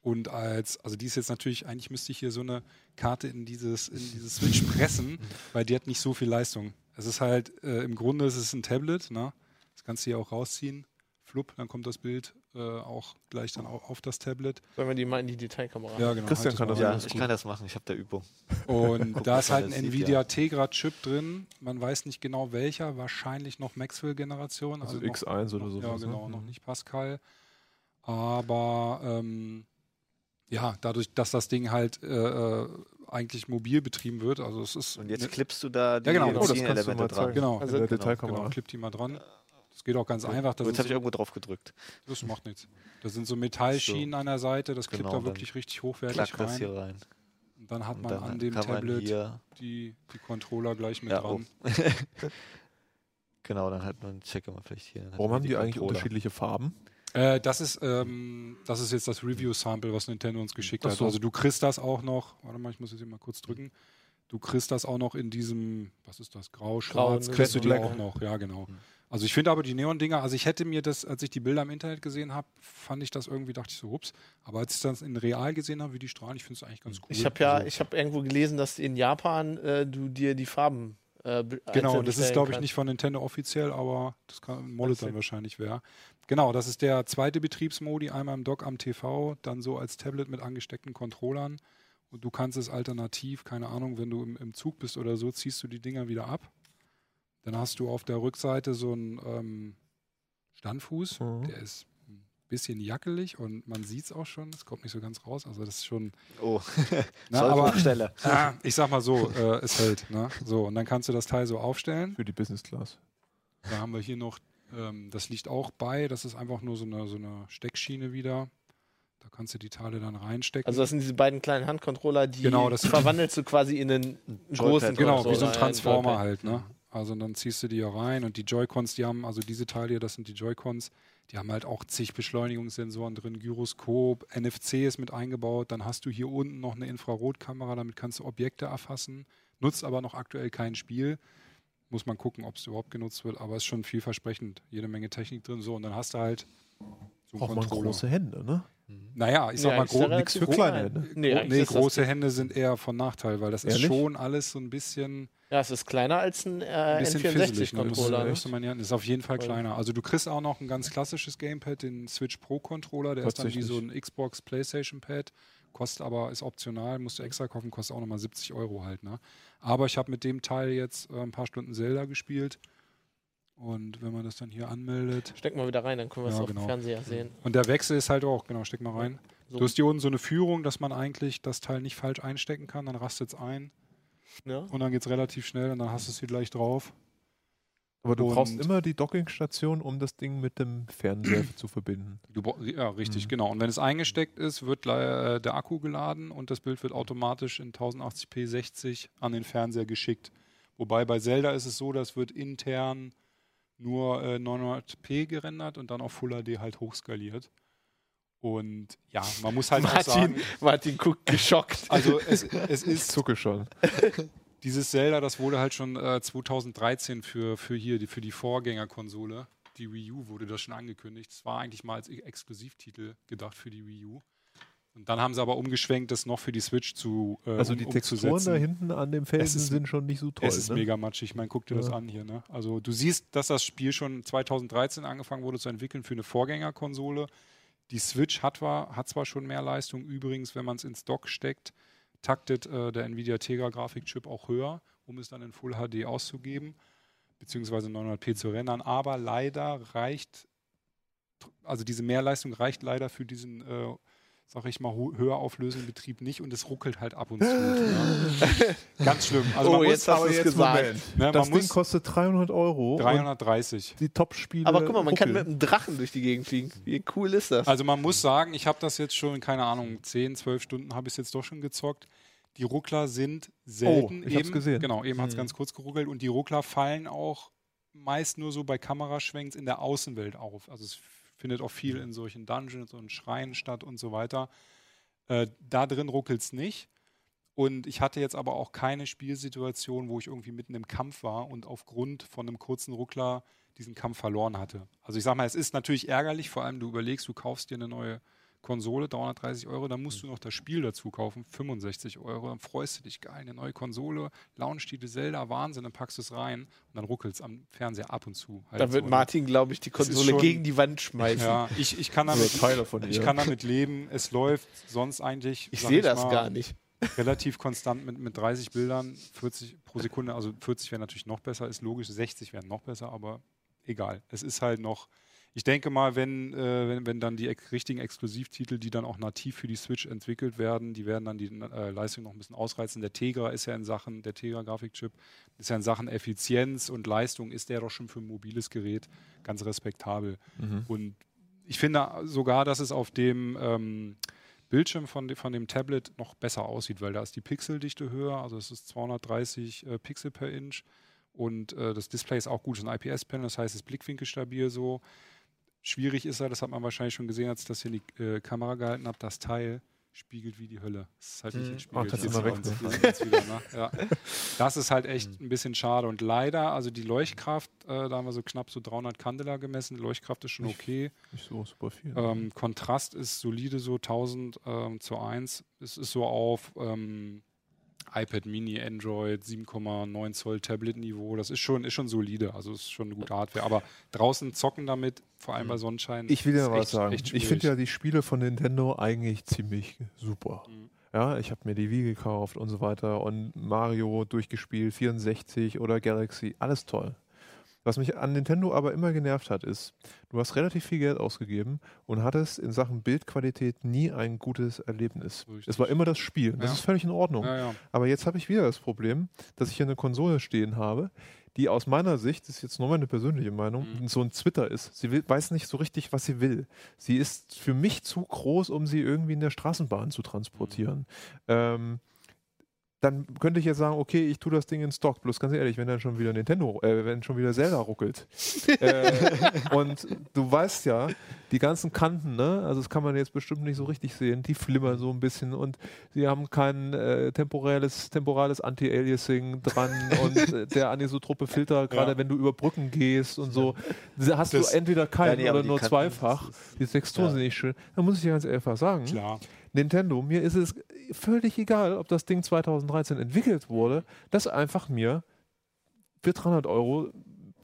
Und als, also die ist jetzt natürlich, eigentlich müsste ich hier so eine Karte in dieses, in dieses Switch pressen, weil die hat nicht so viel Leistung. Es ist halt, äh, im Grunde ist es ein Tablet, ne? Das kannst du hier auch rausziehen. Flupp, dann kommt das Bild äh, auch gleich dann auch auf das Tablet. Sollen wir die mal in die Detailkamera? Ja, genau. Christian halt kann das Ja, rein. alles ich gut. kann das machen. Ich habe da Übung. Und Guck da ist halt ein sieht, Nvidia ja. Tegra-Chip drin. Man weiß nicht genau welcher, wahrscheinlich noch Maxwell-Generation. Also noch, X1 oder so. Ja, genau, noch nicht Pascal. Aber ähm, ja, dadurch, dass das Ding halt äh, äh, eigentlich mobil betrieben wird, also es ist. Und jetzt ne- klippst du da die Ja, genau. Oh, das kannst du mal dran. zeigen. Genau, Also- in der Genau, Detailkamera. genau, klipp die mal dran. Das geht auch ganz einfach. Das, Jetzt habe ich irgendwo drauf gedrückt. so, das macht nichts. Das sind so Metallschienen an der Seite, das klippt Genau, da wirklich richtig hochwertig Klack das rein. hier rein. Und dann hat man dann an dem Tablet die, die Controller gleich mit ja, dran. oh. genau, dann hat man, checke mal vielleicht hier. Warum haben die eigentlich Controller. unterschiedliche Farben? Äh, das, ist, ähm, das ist jetzt das Review-Sample, was Nintendo uns geschickt Ach hat. so. Also du kriegst das auch noch, warte mal, ich muss jetzt hier mal kurz drücken. Du kriegst das auch noch in diesem, was ist das, grau, schwarz, ne? kriegst du die auch noch, ja genau. Also ich finde aber die Neon-Dinger, also ich hätte mir das, als ich die Bilder im Internet gesehen habe, fand ich das irgendwie, dachte ich so, ups. Aber als ich das in real gesehen habe, wie die strahlen, ich finde es eigentlich ganz cool. Ich habe ja, Also, ich habe irgendwo gelesen, dass in Japan äh, du dir die Farben äh, Genau, das ist glaube ich kannst. nicht von Nintendo offiziell, aber das kann Mollet dann wahrscheinlich wäre. Genau, das ist der zweite Betriebsmodi, einmal im Dock am TV, dann so als Tablet mit angesteckten Controllern. Und du kannst es alternativ, keine Ahnung, wenn du im, im Zug bist oder so, ziehst du die Dinger wieder ab. Dann hast du auf der Rückseite so einen ähm, Standfuß, Mhm. der ist ein bisschen jackelig und man sieht es auch schon, es kommt nicht so ganz raus. Also das ist schon. Oh, Na, aber Sollbruchstelle. ah, ich sag mal so, äh, es hält. Ne? So, und dann kannst du das Teil so aufstellen. Für die Business Class. Da haben wir hier noch, ähm, das liegt auch bei, das ist einfach nur so eine, so eine Steckschiene wieder. Da kannst du die Teile dann reinstecken. Also das sind diese beiden kleinen Handcontroller, die Genau, verwandelst du quasi in einen großen genau, Controller, wie so ein Transformer halt, ne? Also dann ziehst du die hier rein und die Joy-Cons, die haben, also diese Teile hier, das sind die Joy-Cons, die haben halt auch zig Beschleunigungssensoren drin, Gyroskop, NFC ist mit eingebaut, dann hast du hier unten noch eine Infrarotkamera, damit kannst du Objekte erfassen, nutzt aber noch aktuell kein Spiel. Muss man gucken, ob es überhaupt genutzt wird, aber ist schon vielversprechend. Jede Menge Technik drin, so und dann hast du halt so man Controller. große Hände, ne? Naja, ich sag Ja, mal, ist ja gro relativ für klein. kleine Hände. Nee, Nee, ist große Hände sind eher von Nachteil, weil das ist Ehrlich? schon alles so ein bisschen, Ja, es ist kleiner als ein, äh, ein bisschen fisselig. Ne? Das N64-Controller. müsste man ja, ist auf jeden Fall Voll. kleiner. Also du kriegst auch noch ein ganz klassisches Gamepad, den Switch Pro Controller, der ist dann wie so ein Xbox Playstation Pad, kostet aber, ist optional, musst du extra kaufen, kostet auch nochmal 70 Euro halt. Ne? Aber ich habe mit dem Teil jetzt äh, ein paar Stunden Zelda gespielt und wenn man das dann hier anmeldet, Steck mal wieder rein, dann können wir es Ja, auf genau. dem Fernseher sehen. und der Wechsel ist halt auch, genau, steck mal rein. So, Du hast hier unten so eine Führung, dass man eigentlich das Teil nicht falsch einstecken kann, dann rastet es ein. Ne? Und dann geht es relativ schnell und dann hast du es hier gleich drauf. Aber du Und- brauchst immer die Dockingstation, um das Ding mit dem Fernseher zu verbinden. Ja, richtig, Mhm. genau. Und wenn es eingesteckt ist, wird äh, der Akku geladen und das Bild wird automatisch in 1080p 60 an den Fernseher geschickt. Wobei bei Zelda ist es so, das wird intern nur äh, 900p gerendert und dann auf Full HD halt hochskaliert. Und ja, man muss halt auch Martin, sagen, Martin guckt geschockt. also es, es Ich ist zucke schon. Dieses Zelda, das wurde halt schon äh, 2013 für, für hier, die, für die Vorgängerkonsole, die Wii U, wurde das schon angekündigt. Das war eigentlich mal als E- Exklusivtitel gedacht für die Wii U. Und dann haben sie aber umgeschwenkt, das noch für die Switch zu äh, Also um, die Texturen umzusetzen. da hinten an dem Felsen ist- sind schon nicht so toll. Es ist ne? mega matschig. Ich meine, guck dir das Ja. an hier. Ne? Also du siehst, dass das Spiel schon 2013 angefangen wurde zu entwickeln für eine Vorgängerkonsole. Die Switch hat zwar, hat zwar schon mehr Leistung. Übrigens, wenn man es ins Dock steckt, taktet äh, der Nvidia Tegra Grafikchip auch höher, um es dann in Full HD auszugeben, beziehungsweise 900p zu rendern. Aber leider reicht, also diese Mehrleistung reicht leider für diesen äh, sag ich mal, höher auflösenden Betrieb nicht und es ruckelt halt ab und zu. ja. Ganz schlimm. Also Oh, man jetzt muss, hast du es gesagt. ne, das Ding kostet 300 Euro. 330. Und die Top-Spiele. Aber guck mal, man kann mit ruckeln. einem Drachen durch die Gegend fliegen. Wie cool ist das? Also man muss sagen, ich habe das jetzt schon, keine Ahnung, 10, 12 Stunden habe ich es jetzt doch schon gezockt. Die Ruckler sind selten. Oh, ich eben, gesehen. Genau, eben hat es Mhm. ganz kurz geruckelt und die Ruckler fallen auch meist nur so bei Kameraschwenks in der Außenwelt auf. Also es findet auch viel in solchen Dungeons und Schreien statt und so weiter. Äh, da drin ruckelt es nicht. Und ich hatte jetzt aber auch keine Spielsituation, wo ich irgendwie mitten im Kampf war und aufgrund von einem kurzen Ruckler diesen Kampf verloren hatte. Also ich sag mal, es ist natürlich ärgerlich, vor allem du überlegst, du kaufst dir eine neue Konsole, 330 Euro, dann musst du noch das Spiel dazu kaufen, 65 Euro, dann freust du dich, geil, eine neue Konsole, Launch-Titel Zelda, Wahnsinn, dann packst du es rein und dann ruckelt es am Fernseher ab und zu. halt da wird so? Martin, glaube ich, die Konsole schon- gegen die Wand schmeißen. Ja, ich, ich, kann damit, ich ihr. kann damit leben, es läuft sonst eigentlich. Ich sehe das mal, gar nicht. relativ konstant mit, mit 30 Bildern, 40 pro Sekunde, also 40 wäre natürlich noch besser, ist logisch, 60 wären noch besser, aber egal. Es ist halt noch, ich denke mal, wenn, äh, wenn, wenn dann die ex richtigen Exklusivtitel, die dann auch nativ für die Switch entwickelt werden, die werden dann die äh, Leistung noch ein bisschen ausreizen. Der Tegra ist ja in Sachen, der Tegra-Grafikchip ist ja in Sachen Effizienz und Leistung ist der doch schon für ein mobiles Gerät ganz respektabel. Mhm. Und ich finde sogar, dass es auf dem ähm, Bildschirm von, de, von dem Tablet noch besser aussieht, weil da ist die Pixeldichte höher, also es ist 230 äh, Pixel per Inch und äh, das Display ist auch gut, es ist ein IPS-Panel, das heißt, es ist blickwinkelstabil so. Schwierig ist er, das hat man wahrscheinlich schon gesehen, als ich das hier in die äh, Kamera gehalten habe, das Teil spiegelt wie die Hölle. Es ist halt nicht Mhm. entspiegelt. Ach, mal sieht weg, ne? ne? ja. Das ist halt echt ein bisschen schade. Und leider, also die Leuchtkraft, äh, da haben wir so knapp so 300 Candela gemessen. Die Leuchtkraft ist schon okay. Nicht so super viel. Ähm, Kontrast ist solide, so 1000 ähm, zu 1. Es ist so auf ähm, iPad Mini, Android, 7,9 Zoll Tablet-Niveau. Das ist schon, ist schon solide. Also ist schon eine gute Hardware. Aber draußen zocken damit, vor allem bei Sonnenschein. Ich will mal was echt- sagen. echt Ich finde ja die Spiele von Nintendo eigentlich ziemlich super. Mhm. Ja, ich habe mir die Wii gekauft und so weiter und Mario durchgespielt, 64 oder Galaxy, alles toll. Was mich an Nintendo aber immer genervt hat, ist, du hast relativ viel Geld ausgegeben und hattest in Sachen Bildqualität nie ein gutes Erlebnis. Richtig. Es war immer das Spiel. Das Ja. ist völlig in Ordnung. Ja, ja. Aber jetzt habe ich wieder das Problem, dass ich hier eine Konsole stehen habe, die aus meiner Sicht, das ist jetzt nur meine persönliche Meinung, Mhm. so ein Twitter ist. Sie will, weiß nicht so richtig, was sie will. Sie ist für mich zu groß, um sie irgendwie in der Straßenbahn zu transportieren. Mhm. Ähm, dann könnte ich jetzt sagen, okay, ich tue das Ding in Stock. Bloß ganz ehrlich, wenn dann schon wieder Nintendo, äh, wenn schon wieder Zelda ruckelt. äh, und du weißt ja, die ganzen Kanten, ne, also das kann man jetzt bestimmt nicht so richtig sehen, die flimmern so ein bisschen und sie haben kein äh, temporales, temporales Anti-Aliasing dran und äh, der anisotrope Filter, gerade Ja. wenn du über Brücken gehst und so, hast Das- du entweder keinen Ja, nee, oder nur Kanten, zweifach. Die Texturen ja. sind nicht schön. Da muss ich dir ganz einfach sagen, Klar. Nintendo, mir ist es völlig egal, ob das Ding 2013 entwickelt wurde, das einfach mir für 300 Euro,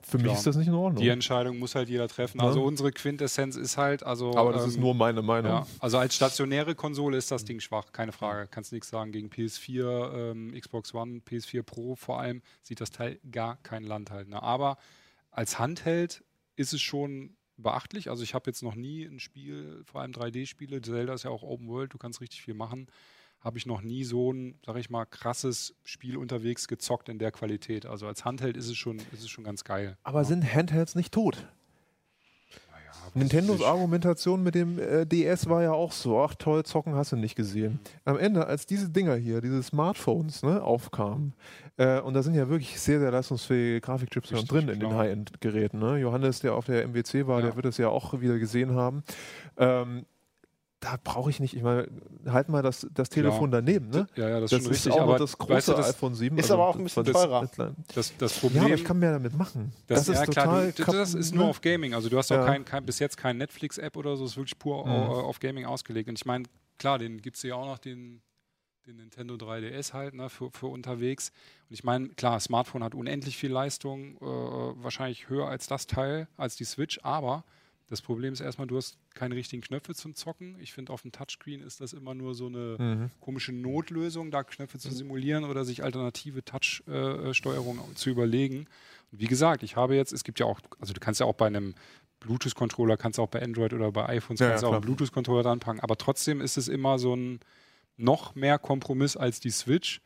für mich Klar. ist das nicht in Ordnung. Die Entscheidung muss halt jeder treffen. Ja. Also unsere Quintessenz ist halt, also. Aber das ist ähm, nur meine Meinung. Ja, also als stationäre Konsole ist das Ding schwach, keine Frage. Kannst nichts sagen gegen PS4, ähm, Xbox One, PS4 Pro vor allem sieht das Teil gar kein Land halt. Ne? Aber als Handheld ist es schon beachtlich. Also ich habe jetzt noch nie ein Spiel, vor allem 3D-Spiele, Zelda ist ja auch Open World, du kannst richtig viel machen. Habe ich noch nie so ein, sag ich mal, krasses Spiel unterwegs gezockt in der Qualität. Also als Handheld ist es schon, ist es schon ganz geil. Aber sind Handhelds nicht tot? Nintendos Argumentation mit dem äh, DS war ja auch so, ach toll, zocken hast du nicht gesehen. Am Ende, als diese Dinger hier, diese Smartphones, ne, aufkamen, äh, und da sind ja wirklich sehr, sehr leistungsfähige Grafikchips Richtig, drin in den. High-End-Geräten. Ne? Johannes, der auf der MWC war, Ja. der wird es ja auch wieder gesehen haben. Ähm, da brauche ich nicht, ich meine, halt mal das, das Telefon daneben, ne? Ja, ja, das, Das ist richtig. auch aber das große weißt du, das, iPhone 7. ist aber auch ein bisschen das- teurer. das das, das Problem Ja, aber ich kann mehr damit machen. Das, ja, ist klar, total du, das ist nur ne? auf Gaming. Also du hast auch Ja. kein, kein, bis jetzt keine Netflix-App oder so, es ist wirklich pur Mhm. au- auf Gaming ausgelegt. Und ich meine, klar, den gibt es ja auch noch, den, den Nintendo 3DS halt, ne, für, für unterwegs. Und ich meine, klar, Smartphone hat unendlich viel Leistung, äh, wahrscheinlich höher als das Teil, als die Switch, aber das Problem ist erstmal, du hast keine richtigen Knöpfe zum Zocken. Ich finde, auf dem Touchscreen ist das immer nur so eine Mhm. komische Notlösung, da Knöpfe zu simulieren oder sich alternative Touch-Steuerung zu überlegen. Und wie gesagt, ich habe jetzt, es gibt ja auch, also du kannst ja auch bei einem Bluetooth-Controller kannst auch bei Android oder bei iPhones Ja, kannst ja, auch einen. Bluetooth-Controller dran packen. Aber trotzdem ist es immer so ein noch mehr Kompromiss als die Switch.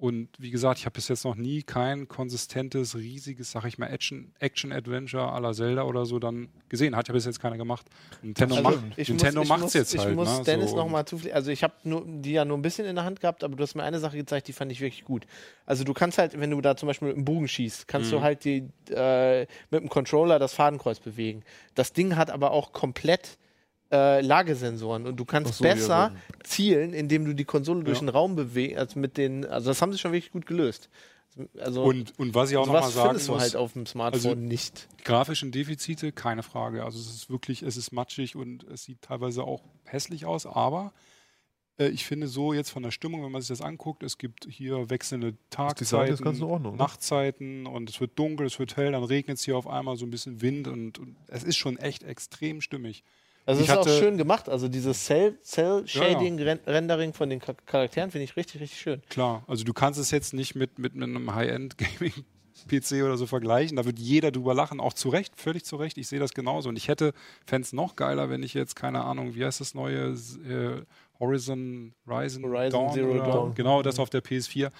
Und wie gesagt, ich habe bis jetzt noch nie kein konsistentes, riesiges, sag ich mal, Action- Action-Adventure à la Zelda oder so dann gesehen. Hat ja bis jetzt keiner gemacht. Nintendo, Also, macht, ich Nintendo muss, ich macht's muss, jetzt ich halt. muss ne? Dennis so, noch und- mal zufliegen. Also ich habe die ja nur ein bisschen in der Hand gehabt, aber du hast mir eine Sache gezeigt, die fand ich wirklich gut. Also du kannst halt, wenn du da zum Beispiel mit dem Bogen schießt, kannst Mhm. du halt die, äh, mit dem Controller das Fadenkreuz bewegen. Das Ding hat aber auch komplett äh, Lagesensoren und du kannst so, ja, besser so. zielen, indem du die Konsole durch Ja. den Raum bewegst, als mit den, also das haben sie schon wirklich gut gelöst. Also Und, und was ich auch nochmal sowas sagen findest du muss, halt auf dem Smartphone also- nicht. grafischen Defizite, keine Frage. Also es ist wirklich, es ist matschig und es sieht teilweise auch hässlich aus, aber äh, ich finde so jetzt von der Stimmung, wenn man sich das anguckt, es gibt hier wechselnde Tagzeiten, Ordnung, ne? Nachtzeiten und es wird dunkel, es wird hell, dann regnet es hier auf einmal so ein bisschen Wind und, und es ist schon echt extrem stimmig. Also es ist auch schön gemacht. Also dieses Cell- Cell-Shading, Ren- Rendering von den Char- Charakteren finde ich richtig, richtig schön. Klar, also du kannst es jetzt nicht mit, mit einem High-End-Gaming-PC oder so vergleichen. Da wird jeder drüber lachen, auch zu Recht, völlig zu Recht. Ich sehe das genauso. Und ich hätte, fände es noch geiler, wenn ich jetzt, keine Ahnung, wie heißt das neue äh, Horizon, Horizon, Horizon Dawn Zero oder, Dawn. Genau, das auf der PS4.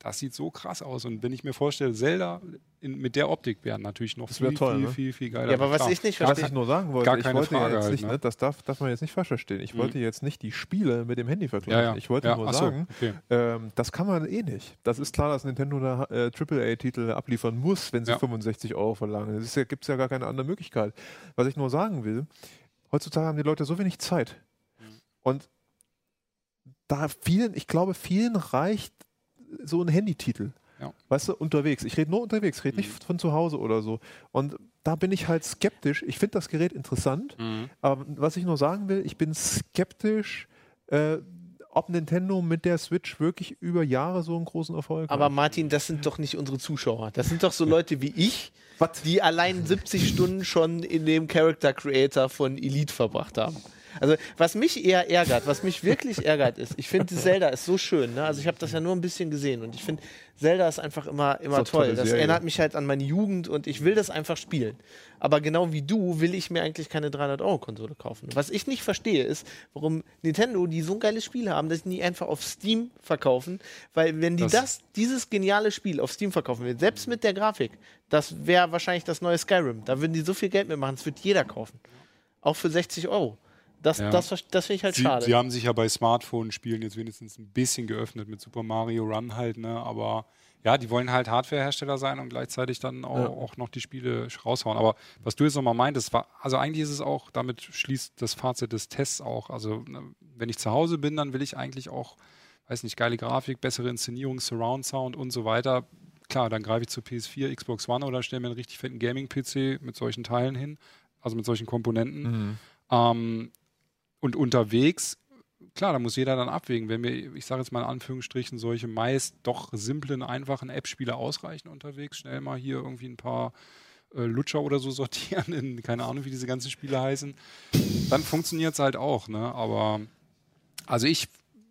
Das sieht so krass aus. Und wenn ich mir vorstelle, Zelda in, mit der Optik wäre natürlich noch viel, toll, viel, ne? viel, viel geiler. Ja, aber was Klar. ich nicht Was verstehe, ich nur sagen wollte, gar ich keine wollte Frage jetzt halt, nicht, ne? ne? das darf, darf man jetzt nicht falsch verstehen. Ich Mhm. wollte jetzt nicht die Spiele mit dem Handy vergleichen. Ja, ja. Ich wollte ja, nur so, sagen, okay. ähm, das kann man eh nicht. Das ist klar, dass Nintendo da äh, AAA-Titel abliefern muss, wenn sie Ja. 65 Euro verlangen. Es ja, gibt ja gar keine andere Möglichkeit. Was ich nur sagen will, heutzutage haben die Leute so wenig Zeit. Mhm. Und da vielen, ich glaube, vielen reicht so ein Handytitel. Ja. Weißt du, unterwegs. Ich rede nur unterwegs, rede Mhm. nicht von zu Hause oder so. Und da bin ich halt skeptisch. Ich finde das Gerät interessant, Mhm. aber was ich nur sagen will, ich bin skeptisch, äh, ob Nintendo mit der Switch wirklich über Jahre so einen großen Erfolg aber hat. Martin, das sind doch nicht unsere Zuschauer. Das sind doch so Leute wie ich, Was? die allein 70 Stunden schon in dem Character Creator von Elite verbracht haben. Also, was mich eher ärgert, was mich wirklich ärgert, ist, ich finde Zelda ist so schön. Ne? Also, ich habe das ja nur ein bisschen gesehen und ich finde, Zelda ist einfach immer, immer eine toll. Das erinnert mich halt an meine Jugend und ich will das einfach spielen. Aber genau wie du will ich mir eigentlich keine 300-Euro-Konsole kaufen. Was ich nicht verstehe, ist, warum Nintendo, die so ein geiles Spiel haben, das nie einfach auf Steam verkaufen. Weil, wenn die das, Das- dieses geniale Spiel auf Steam verkaufen will, selbst mit der Grafik, das wäre wahrscheinlich das neue Skyrim. Da würden die so viel Geld mitmachen, das wird jeder kaufen. Auch für 60 Euro. Das, Ja. das, das finde ich halt Sie, schade. sie haben sich ja bei Smartphone-Spielen jetzt wenigstens ein bisschen geöffnet mit Super Mario Run halt, ne? Aber ja, die wollen halt Hardware-Hersteller sein und gleichzeitig dann auch, Ja. auch noch die Spiele raushauen. Aber was du jetzt nochmal meintest, war, also eigentlich ist es auch, damit schließt das Fazit des Tests auch. Also, ne, wenn ich zu Hause bin, dann will ich eigentlich auch, weiß nicht, geile Grafik, bessere Inszenierung, Surround Sound und so weiter. Klar, dann greife ich zur PS4, Xbox One oder stelle mir einen richtig fetten Gaming-PC mit solchen Teilen hin, also mit solchen Komponenten. Mhm. Ähm, und unterwegs, klar, da muss jeder dann abwägen. Wenn mir, ich sage jetzt mal in Anführungsstrichen, solche meist doch simplen, einfachen App-Spiele ausreichen unterwegs, schnell mal hier irgendwie ein paar äh, Lutscher oder so sortieren, in keine Ahnung, wie diese ganzen Spiele heißen, dann funktioniert es halt auch. Ne? Aber also ich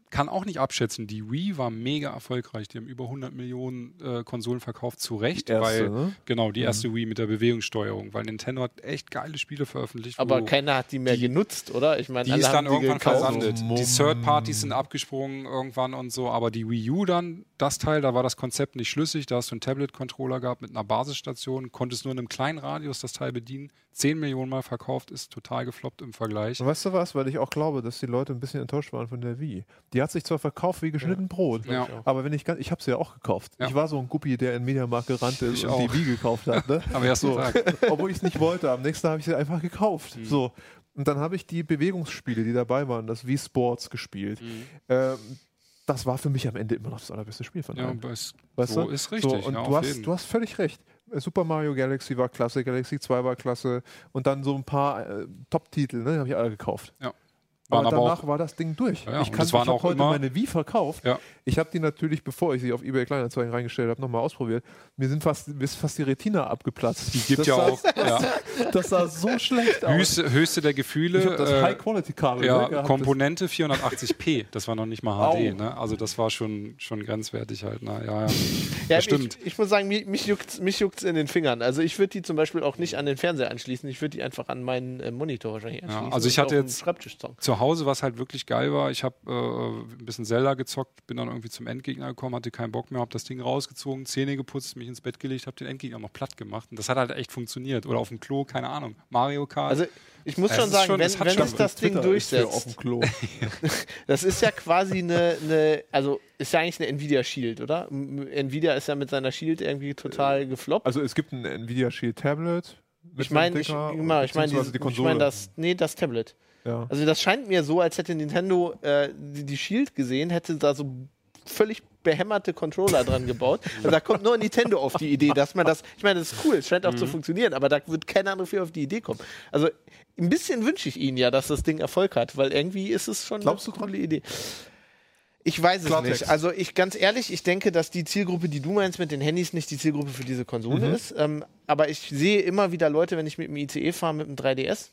kann auch nicht abschätzen, die Wii war mega erfolgreich. Die haben über 100 Millionen äh, Konsolen verkauft, zu Recht, Die erste, weil ne? genau die erste Wii mit der Bewegungssteuerung, weil Nintendo hat echt geile Spiele veröffentlicht. aber keiner hat die mehr genutzt, oder? Ich meine, die ist dann irgendwann gekauft. versandet. Mom- Die Third Parties sind abgesprungen irgendwann und so, aber die Wii U dann, das Teil, da war das Konzept nicht schlüssig. Da hast du einen Tablet-Controller gehabt mit einer Basisstation, konntest nur in einem kleinen Radius das Teil bedienen. 10 Millionen Mal verkauft, ist total gefloppt im Vergleich. Und weißt du was? Weil ich auch glaube, dass die Leute ein bisschen enttäuscht waren von der Wii. Die hat sich zwar verkauft wie geschnitten Brot, Ja. aber wenn ich ganz, ich habe sie ja auch gekauft. Ja. Ich war so ein Guppi, der in Mediamarkt gerannt ist Ich und auch. die Wii gekauft hat. Ne? Am ersten So. Tag. Obwohl ich es nicht wollte. Am nächsten Tag habe ich sie einfach gekauft. Mhm. So. Und dann habe ich die Bewegungsspiele, die dabei waren, das Wii Sports gespielt. Mhm. Ähm, das war für mich am Ende immer noch das allerbeste Spiel von Ja, allen. aber es, Weißt so du? ist richtig. So, und ja, du, hast, jeden. du hast völlig recht. Super Mario Galaxy war klasse, Galaxy 2 war klasse und dann so ein paar äh, Top-Titel, ne, habe ich alle gekauft. Waren aber aber danach auch- war das Ding durch. Ja, ich kann es ich hab auch heute immer- meine Wii verkauft. Ja. Ich habe die natürlich, bevor ich sie auf eBay Kleinanzeigen reingestellt habe, nochmal ausprobiert. Mir sind fast, mir ist fast die Retina abgeplatzt. Die gibt das ja sah, auch ja, Das sah so schlecht aus. höchste, höchste der Gefühle. ich habe das äh, High-Quality-Kabel ja, ne, gehabt. Komponente 480p, das war noch nicht mal. HD, ne? Also das war schon, schon grenzwertig halt. Ne? Ja, ja. Ja, Das stimmt. Ich, ich muss sagen, mich, mich juckt mich juckt's in den Fingern. Also ich würde die zum Beispiel auch nicht an den Fernseher anschließen. Ich würde die einfach an meinen äh, Monitor wahrscheinlich anschließen. also ich hatte jetzt- zocken. Zu Hause, was halt wirklich geil war, ich habe äh, ein bisschen Zelda gezockt, bin dann irgendwie zum Endgegner gekommen, hatte keinen Bock mehr, habe das Ding rausgezogen, Zähne geputzt, mich ins Bett gelegt, habe den Endgegner noch platt gemacht. Und das hat halt echt funktioniert. Oder auf dem Klo, keine Ahnung. Mario Kart. Also ich muss Es schon sagen, schon- wenn, es hat wenn es das Ding für auf durchsetzt, dem Klo. das ist ja quasi eine, eine, also ist ja eigentlich eine Nvidia Shield, oder? Nvidia ist ja mit seiner Shield irgendwie total gefloppt. Also es gibt ein Nvidia Shield Tablet. mit ich meine, ich, genau, ich meine, ich meine das, nee, das Tablet. Ja. Also das scheint mir so, als hätte Nintendo äh, die, die Shield gesehen, hätte da so völlig behämmerte Controller dran gebaut. Also da kommt nur Nintendo auf die Idee, dass man das, ich meine, das ist cool, es scheint auch Mhm. zu funktionieren, aber da wird kein anderer für auf die Idee kommen. Also ein bisschen wünsche ich ihnen ja, dass das Ding Erfolg hat, weil irgendwie ist es schon Glaubst du eine coole Idee. Ich weiß es Klartext. nicht. Also ich ganz ehrlich, ich denke, dass die Zielgruppe, die du meinst mit den Handys, nicht die Zielgruppe für diese Konsole Mhm. ist. Ähm, aber ich sehe immer wieder Leute, wenn ich mit dem ICE fahre, mit dem 3DS.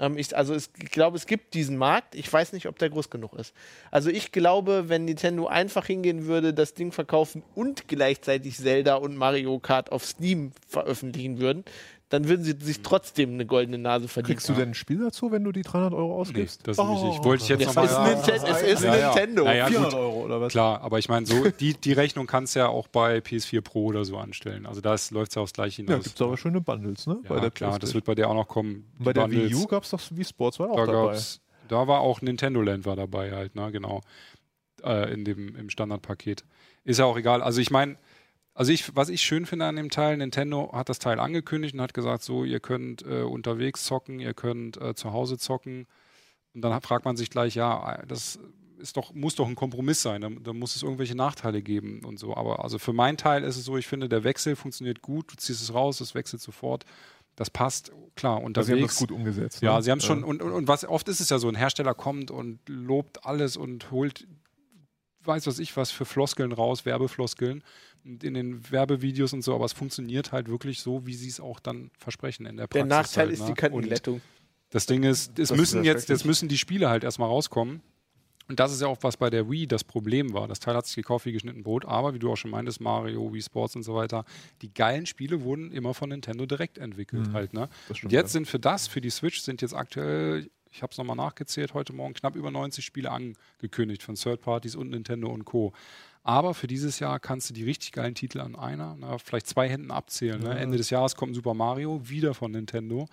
Ähm, ich, also es, ich glaube, es gibt diesen Markt. Ich weiß nicht, ob der groß genug ist. Also ich glaube, wenn Nintendo einfach hingehen würde, das Ding verkaufen und gleichzeitig Zelda und Mario Kart auf Steam veröffentlichen würden, dann würden sie sich trotzdem eine goldene Nase verdienen. Kriegst du denn ein Spiel dazu, wenn du die 300 Euro nee, ausgibst? das nicht. Ich wollte ich jetzt Es ist, nochmal. Ninten es ist Ja, ja. Nintendo. Ja, ja, 400 gut. Euro oder was? Klar, aber ich meine, so, die, die Rechnung kannst du ja auch bei PS4 Pro oder so anstellen. Also da läuft es ja aufs gleiche Ja, hinaus. gibt es aber schöne Bundles, ne? ja, klar, das wird bei der auch noch kommen. Bei Die der Wii Bundles. U gab es doch Wii Sports war auch da dabei. gab's, da war auch Nintendo Land war dabei halt, ne, genau. Äh, in dem, im Standardpaket. Ist ja auch egal. Also ich meine, also ich, was ich schön finde an dem Teil, Nintendo hat das Teil angekündigt und hat gesagt, so, ihr könnt äh, unterwegs zocken, ihr könnt äh, zu Hause zocken. Und dann fragt man sich gleich, ja, das ist doch, muss doch ein Kompromiss sein. Da, da muss es irgendwelche Nachteile geben und so. Aber also für meinen Teil ist es so, ich finde, der Wechsel funktioniert gut, du ziehst es raus, es wechselt sofort. Das passt, klar, Also unterwegs. sie haben das gut umgesetzt. Ja, ne? sie haben schon, und, und, und was oft ist es ja so, ein Hersteller kommt und lobt alles und holt, weiß was ich was, für Floskeln raus, Werbefloskeln in den Werbevideos und so, aber es funktioniert halt wirklich so, wie sie es auch dann versprechen in der Der Praxis. Nachteil halt, ist ne? die Kantenglättung. Das Ding ist, es Das ist müssen ja jetzt, jetzt müssen die Spiele halt erstmal rauskommen. Und das ist ja auch, was bei der Wii das Problem war. Das Teil hat sich gekauft wie geschnitten Brot, aber wie du auch schon meintest, Mario, Wii Sports und so weiter, die geilen Spiele wurden immer von Nintendo direkt entwickelt halt, ne? Stimmt, Und jetzt ja. sind für das, für die Switch, sind jetzt aktuell, ich habe es nochmal nachgezählt, heute Morgen knapp über 90 Spiele angekündigt von Third Parties und Nintendo und Co. Aber für dieses Jahr kannst du die richtig geilen Titel an einer, na, vielleicht zwei Händen abzählen. Ne? Ende des Jahres kommt Super Mario, wieder von Nintendo.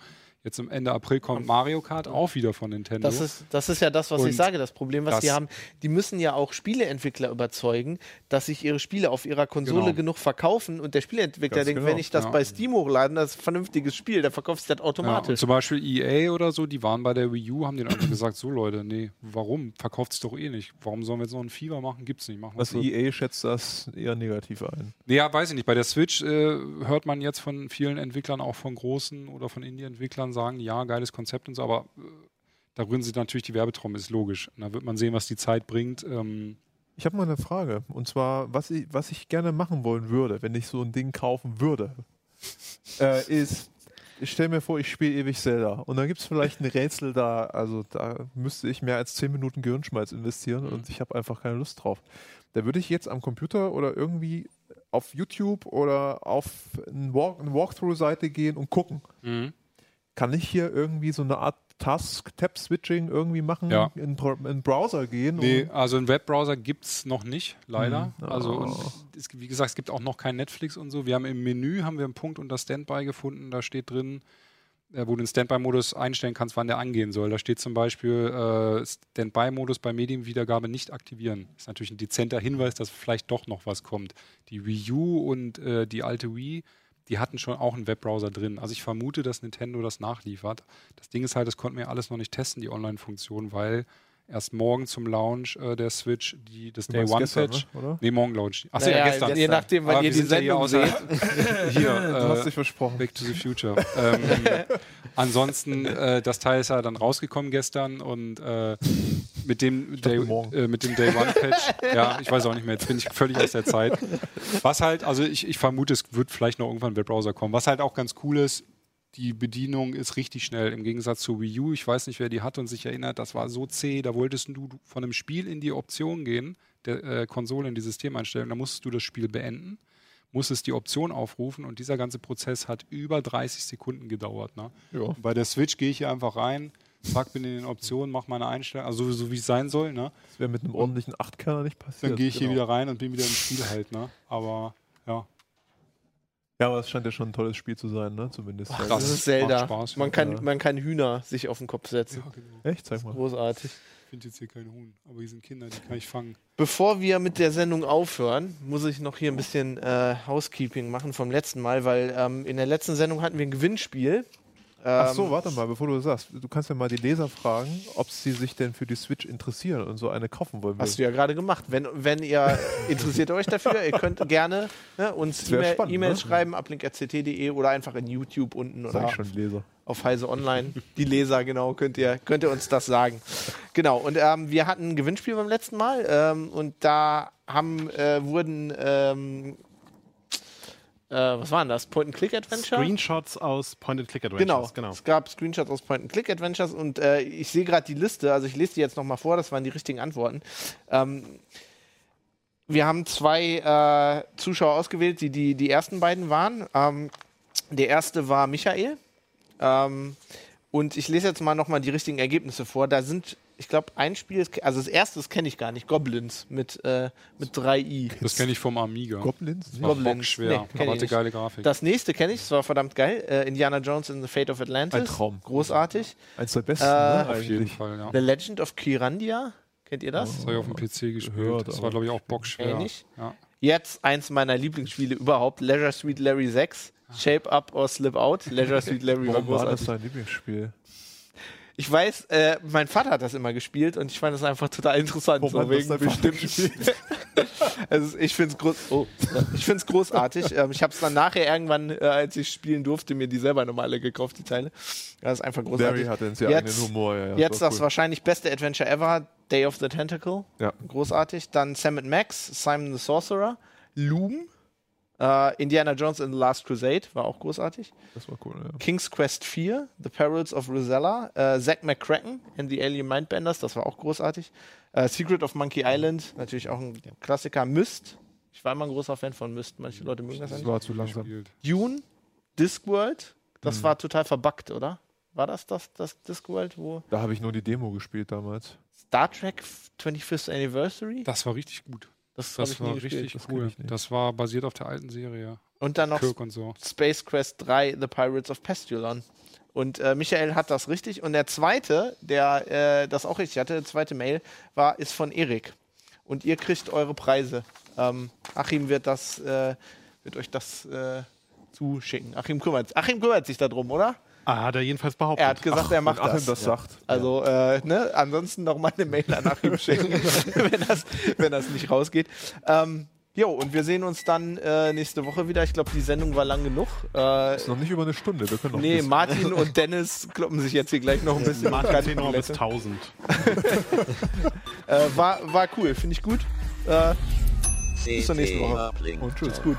Jetzt am Ende April kommt Mario Kart, auch wieder von Nintendo. Das ist, das ist ja das, was Und ich sage. Das Problem, was das- die haben, die müssen ja auch Spieleentwickler überzeugen, dass sich ihre Spiele auf ihrer Konsole Genau. genug verkaufen und der Spieleentwickler Ganz denkt, genau, wenn ich das ja. bei Steam hochlade, das ist ein vernünftiges Spiel, dann verkaufst du das Ja, und automatisch. zum Beispiel EA oder so, die waren bei der Wii U, haben den einfach gesagt, so Leute, nee, warum? Verkauft sich doch eh nicht. Warum sollen wir jetzt noch einen Fieber machen? Gibt's nicht. Machen Das für- EA schätzt das eher negativ ein. Ja, weiß ich nicht. Bei der Switch äh, hört man jetzt von vielen Entwicklern, auch von großen oder von Indie-Entwicklern sagen, ja, geiles Konzept und so, aber äh, da rühren sie natürlich die Werbetrommel, ist logisch. Und da wird man sehen, was die Zeit bringt. Ähm, Ich habe mal eine Frage. Und zwar, was ich, was ich gerne machen wollen würde, wenn ich so ein Ding kaufen würde, äh, ist, ich stelle mir vor, ich spiele ewig Zelda. Und dann gibt es vielleicht ein Rätsel da, also da müsste ich mehr als 10 Minuten Gehirnschmalz investieren und ich habe einfach keine Lust drauf. Da würde ich jetzt am Computer oder irgendwie auf YouTube oder auf ein Walk, eine Walkthrough-Seite gehen und gucken. Kann ich hier irgendwie so eine Art Task-Tab-Switching irgendwie machen, Ja. in, in Browser gehen? Nee, also einen Webbrowser gibt es noch nicht, leider. Mhm. Also Oh. es, wie gesagt, es gibt auch noch kein Netflix und so. Wir haben im Menü haben wir einen Punkt unter Standby gefunden, da steht drin, wo du den Standby-Modus einstellen kannst, wann der angehen soll. Da steht zum Beispiel äh, Standby-Modus bei Medienwiedergabe nicht aktivieren. Ist natürlich ein dezenter Hinweis, dass vielleicht doch noch was kommt. Die Wii U und äh, die alte Wii, die hatten schon auch einen Webbrowser drin. Also ich vermute, dass Nintendo das nachliefert. Das Ding ist halt, das konnten wir alles noch nicht testen, die Online-Funktion, weil erst morgen zum Launch äh, der Switch die, das Day One gestern, Patch. ne? oder? Nee, morgen Launch. Achso, Naja, ja, gestern. Je nachdem, wann ihr die Sendung seht. Hier, Du hast äh, dich versprochen. Back to the Future. ähm, ansonsten, äh, das Teil ist ja dann rausgekommen gestern und äh, mit dem Day, äh, mit dem Day One Patch, ja, ich weiß auch nicht mehr, jetzt bin ich völlig aus der Zeit. Was halt, also ich, ich vermute, es wird vielleicht noch irgendwann ein Webbrowser kommen. Was halt auch ganz cool ist, die Bedienung ist richtig schnell im Gegensatz zu Wii U. Ich weiß nicht, wer die hat und sich erinnert, das war so zäh. Da wolltest du von einem Spiel in die Option gehen, der äh, Konsole in die Systemeinstellung, da musstest du das Spiel beenden, musstest die Option aufrufen und dieser ganze Prozess hat über 30 Sekunden gedauert. Ne? Ja. Bei der Switch gehe ich hier einfach rein, zack, bin in den Optionen, mache meine Einstellung, also so, so wie es sein soll. Ne? Das wäre mit einem ordentlichen Achtkerner nicht passiert. Dann gehe ich hier genau. wieder rein und bin wieder im Spiel halt. Ne? Aber ja, Ja, aber es scheint ja schon ein tolles Spiel zu sein, ne? Zumindest. krass. Das ist Zelda. Spaß, man, ja. kann, Ja. man kann Hühner sich auf den Kopf setzen. ja genau. Echt? Zeig mal. Großartig. Ich finde jetzt hier keine Huhn, aber hier sind Kinder, die kann ich fangen. Bevor wir mit der Sendung aufhören, muss ich noch hier ein bisschen äh, Housekeeping machen vom letzten Mal, weil ähm, in der letzten Sendung hatten wir ein Gewinnspiel. Ach so, Ähm, warte mal, bevor du das sagst. Du kannst ja mal die Leser fragen, ob sie sich denn für die Switch interessieren und so eine kaufen wollen. Hast du ja gerade gemacht. Wenn, wenn ihr interessiert euch dafür, ihr könnt gerne ne, uns E-Mail- E-Mails ne? schreiben, uplink.rct.de oder einfach in YouTube unten Sag oder schon, Leser. auf Heise Online. Die Leser, genau, könnt ihr, könnt ihr uns das sagen. Genau, und ähm, wir hatten ein Gewinnspiel beim letzten Mal ähm, und da haben, äh, wurden, ähm, äh, was waren das? Point-and-Click-Adventure? Screenshots aus Point-and-Click-Adventures. Genau. genau. Es gab Screenshots aus Point-and-Click-Adventures und äh, ich sehe gerade die Liste, also ich lese die jetzt nochmal vor, das waren die richtigen Antworten. Ähm, wir haben zwei äh, Zuschauer ausgewählt, die, die die ersten beiden waren. Ähm, der erste war Michael. Ähm, und ich lese jetzt mal nochmal die richtigen Ergebnisse vor. Da sind, ich glaube, ein Spiel, ist, also das erste, das kenne ich gar nicht, Goblins mit, äh, mit 3i. Das kenne ich vom Amiga. Goblins? War Goblins. bockschwer, Nee, aber hatte geile Grafik. Das nächste kenne ich, das war verdammt geil. Äh, Indiana Jones in the Fate of Atlantis. Ein Traum. Großartig. Eins der besten, Äh, ne, Auf jeden. Fall, ja. The Legend of Kirandia. Kennt ihr das? Das habe ich auf dem PC gespielt. Gehört, das war, glaube ich, auch bockschwer. Ähnlich. Ja. Jetzt eins meiner Lieblingsspiele überhaupt, Leisure Suite Larry 6. Shape Up or Slip Out. Leisure Suite Larry war Warum war das dein Lieblingsspiel? Ich weiß, äh, mein Vater hat das immer gespielt und ich fand das einfach total interessant. Warum so hat wegen bestimmten also ich finde es groß, oh, ich find's großartig. ähm, ich habe es dann nachher irgendwann, äh, als ich spielen durfte, mir die selber nochmal alle gekauft, die Teile. Das ist einfach großartig. Barry hatte sehr Jetzt- eigenen Humor. Ja, ja, Jetzt das cool. wahrscheinlich beste Adventure ever, Day of the Tentacle. Ja. Großartig. Dann Sam Max, Simon the Sorcerer, Loom, äh, Indiana Jones in the Last Crusade, war auch großartig. Das war cool, ja. King's Quest 4, The Perils of Rosella, äh, Zack McCracken and the Alien Mindbenders, das war auch großartig. Äh, Secret of Monkey Island, natürlich auch ein Klassiker. Myst, ich war immer ein großer Fan von Myst, manche Leute mögen das ja Das nicht. war zu langsam. Dune, Discworld, das Mhm. war total verbuggt, oder? War das das, das Discworld, wo Da habe ich nur die Demo gespielt damals. Star Trek 25th Anniversary? Das war richtig gut. Das, Das war richtig Das cool. Das war basiert auf der alten Serie. Und dann noch Kirk und so. Space Quest 3, The Pirates of Pestulon. Und äh, Michael hat das richtig. Und der zweite, der äh, das auch richtig hatte, der zweite Mail, war, ist von Erik. Und ihr kriegt eure Preise. Ähm, Achim wird das, äh, wird euch das äh, zuschicken. Achim kümmert, Achim kümmert sich darum, oder? Ah, hat er jedenfalls behauptet. Er hat gesagt, er macht das. das sagt. Also, äh, ne, ansonsten noch mal eine Mail an Achim schicken, wenn, das, wenn das nicht rausgeht. Ähm, jo, und wir sehen uns dann äh, nächste Woche wieder. Ich glaube, die Sendung war lang genug. Äh, Ist noch nicht über eine Stunde. Wir können noch nee, Martin und Dennis kloppen sich jetzt hier gleich noch ein bisschen. Martin zählt nochmal bis Toilette. 1000. äh, war, war cool, finde ich gut. Äh, bis zur nächsten Woche. Und tschüss, gut.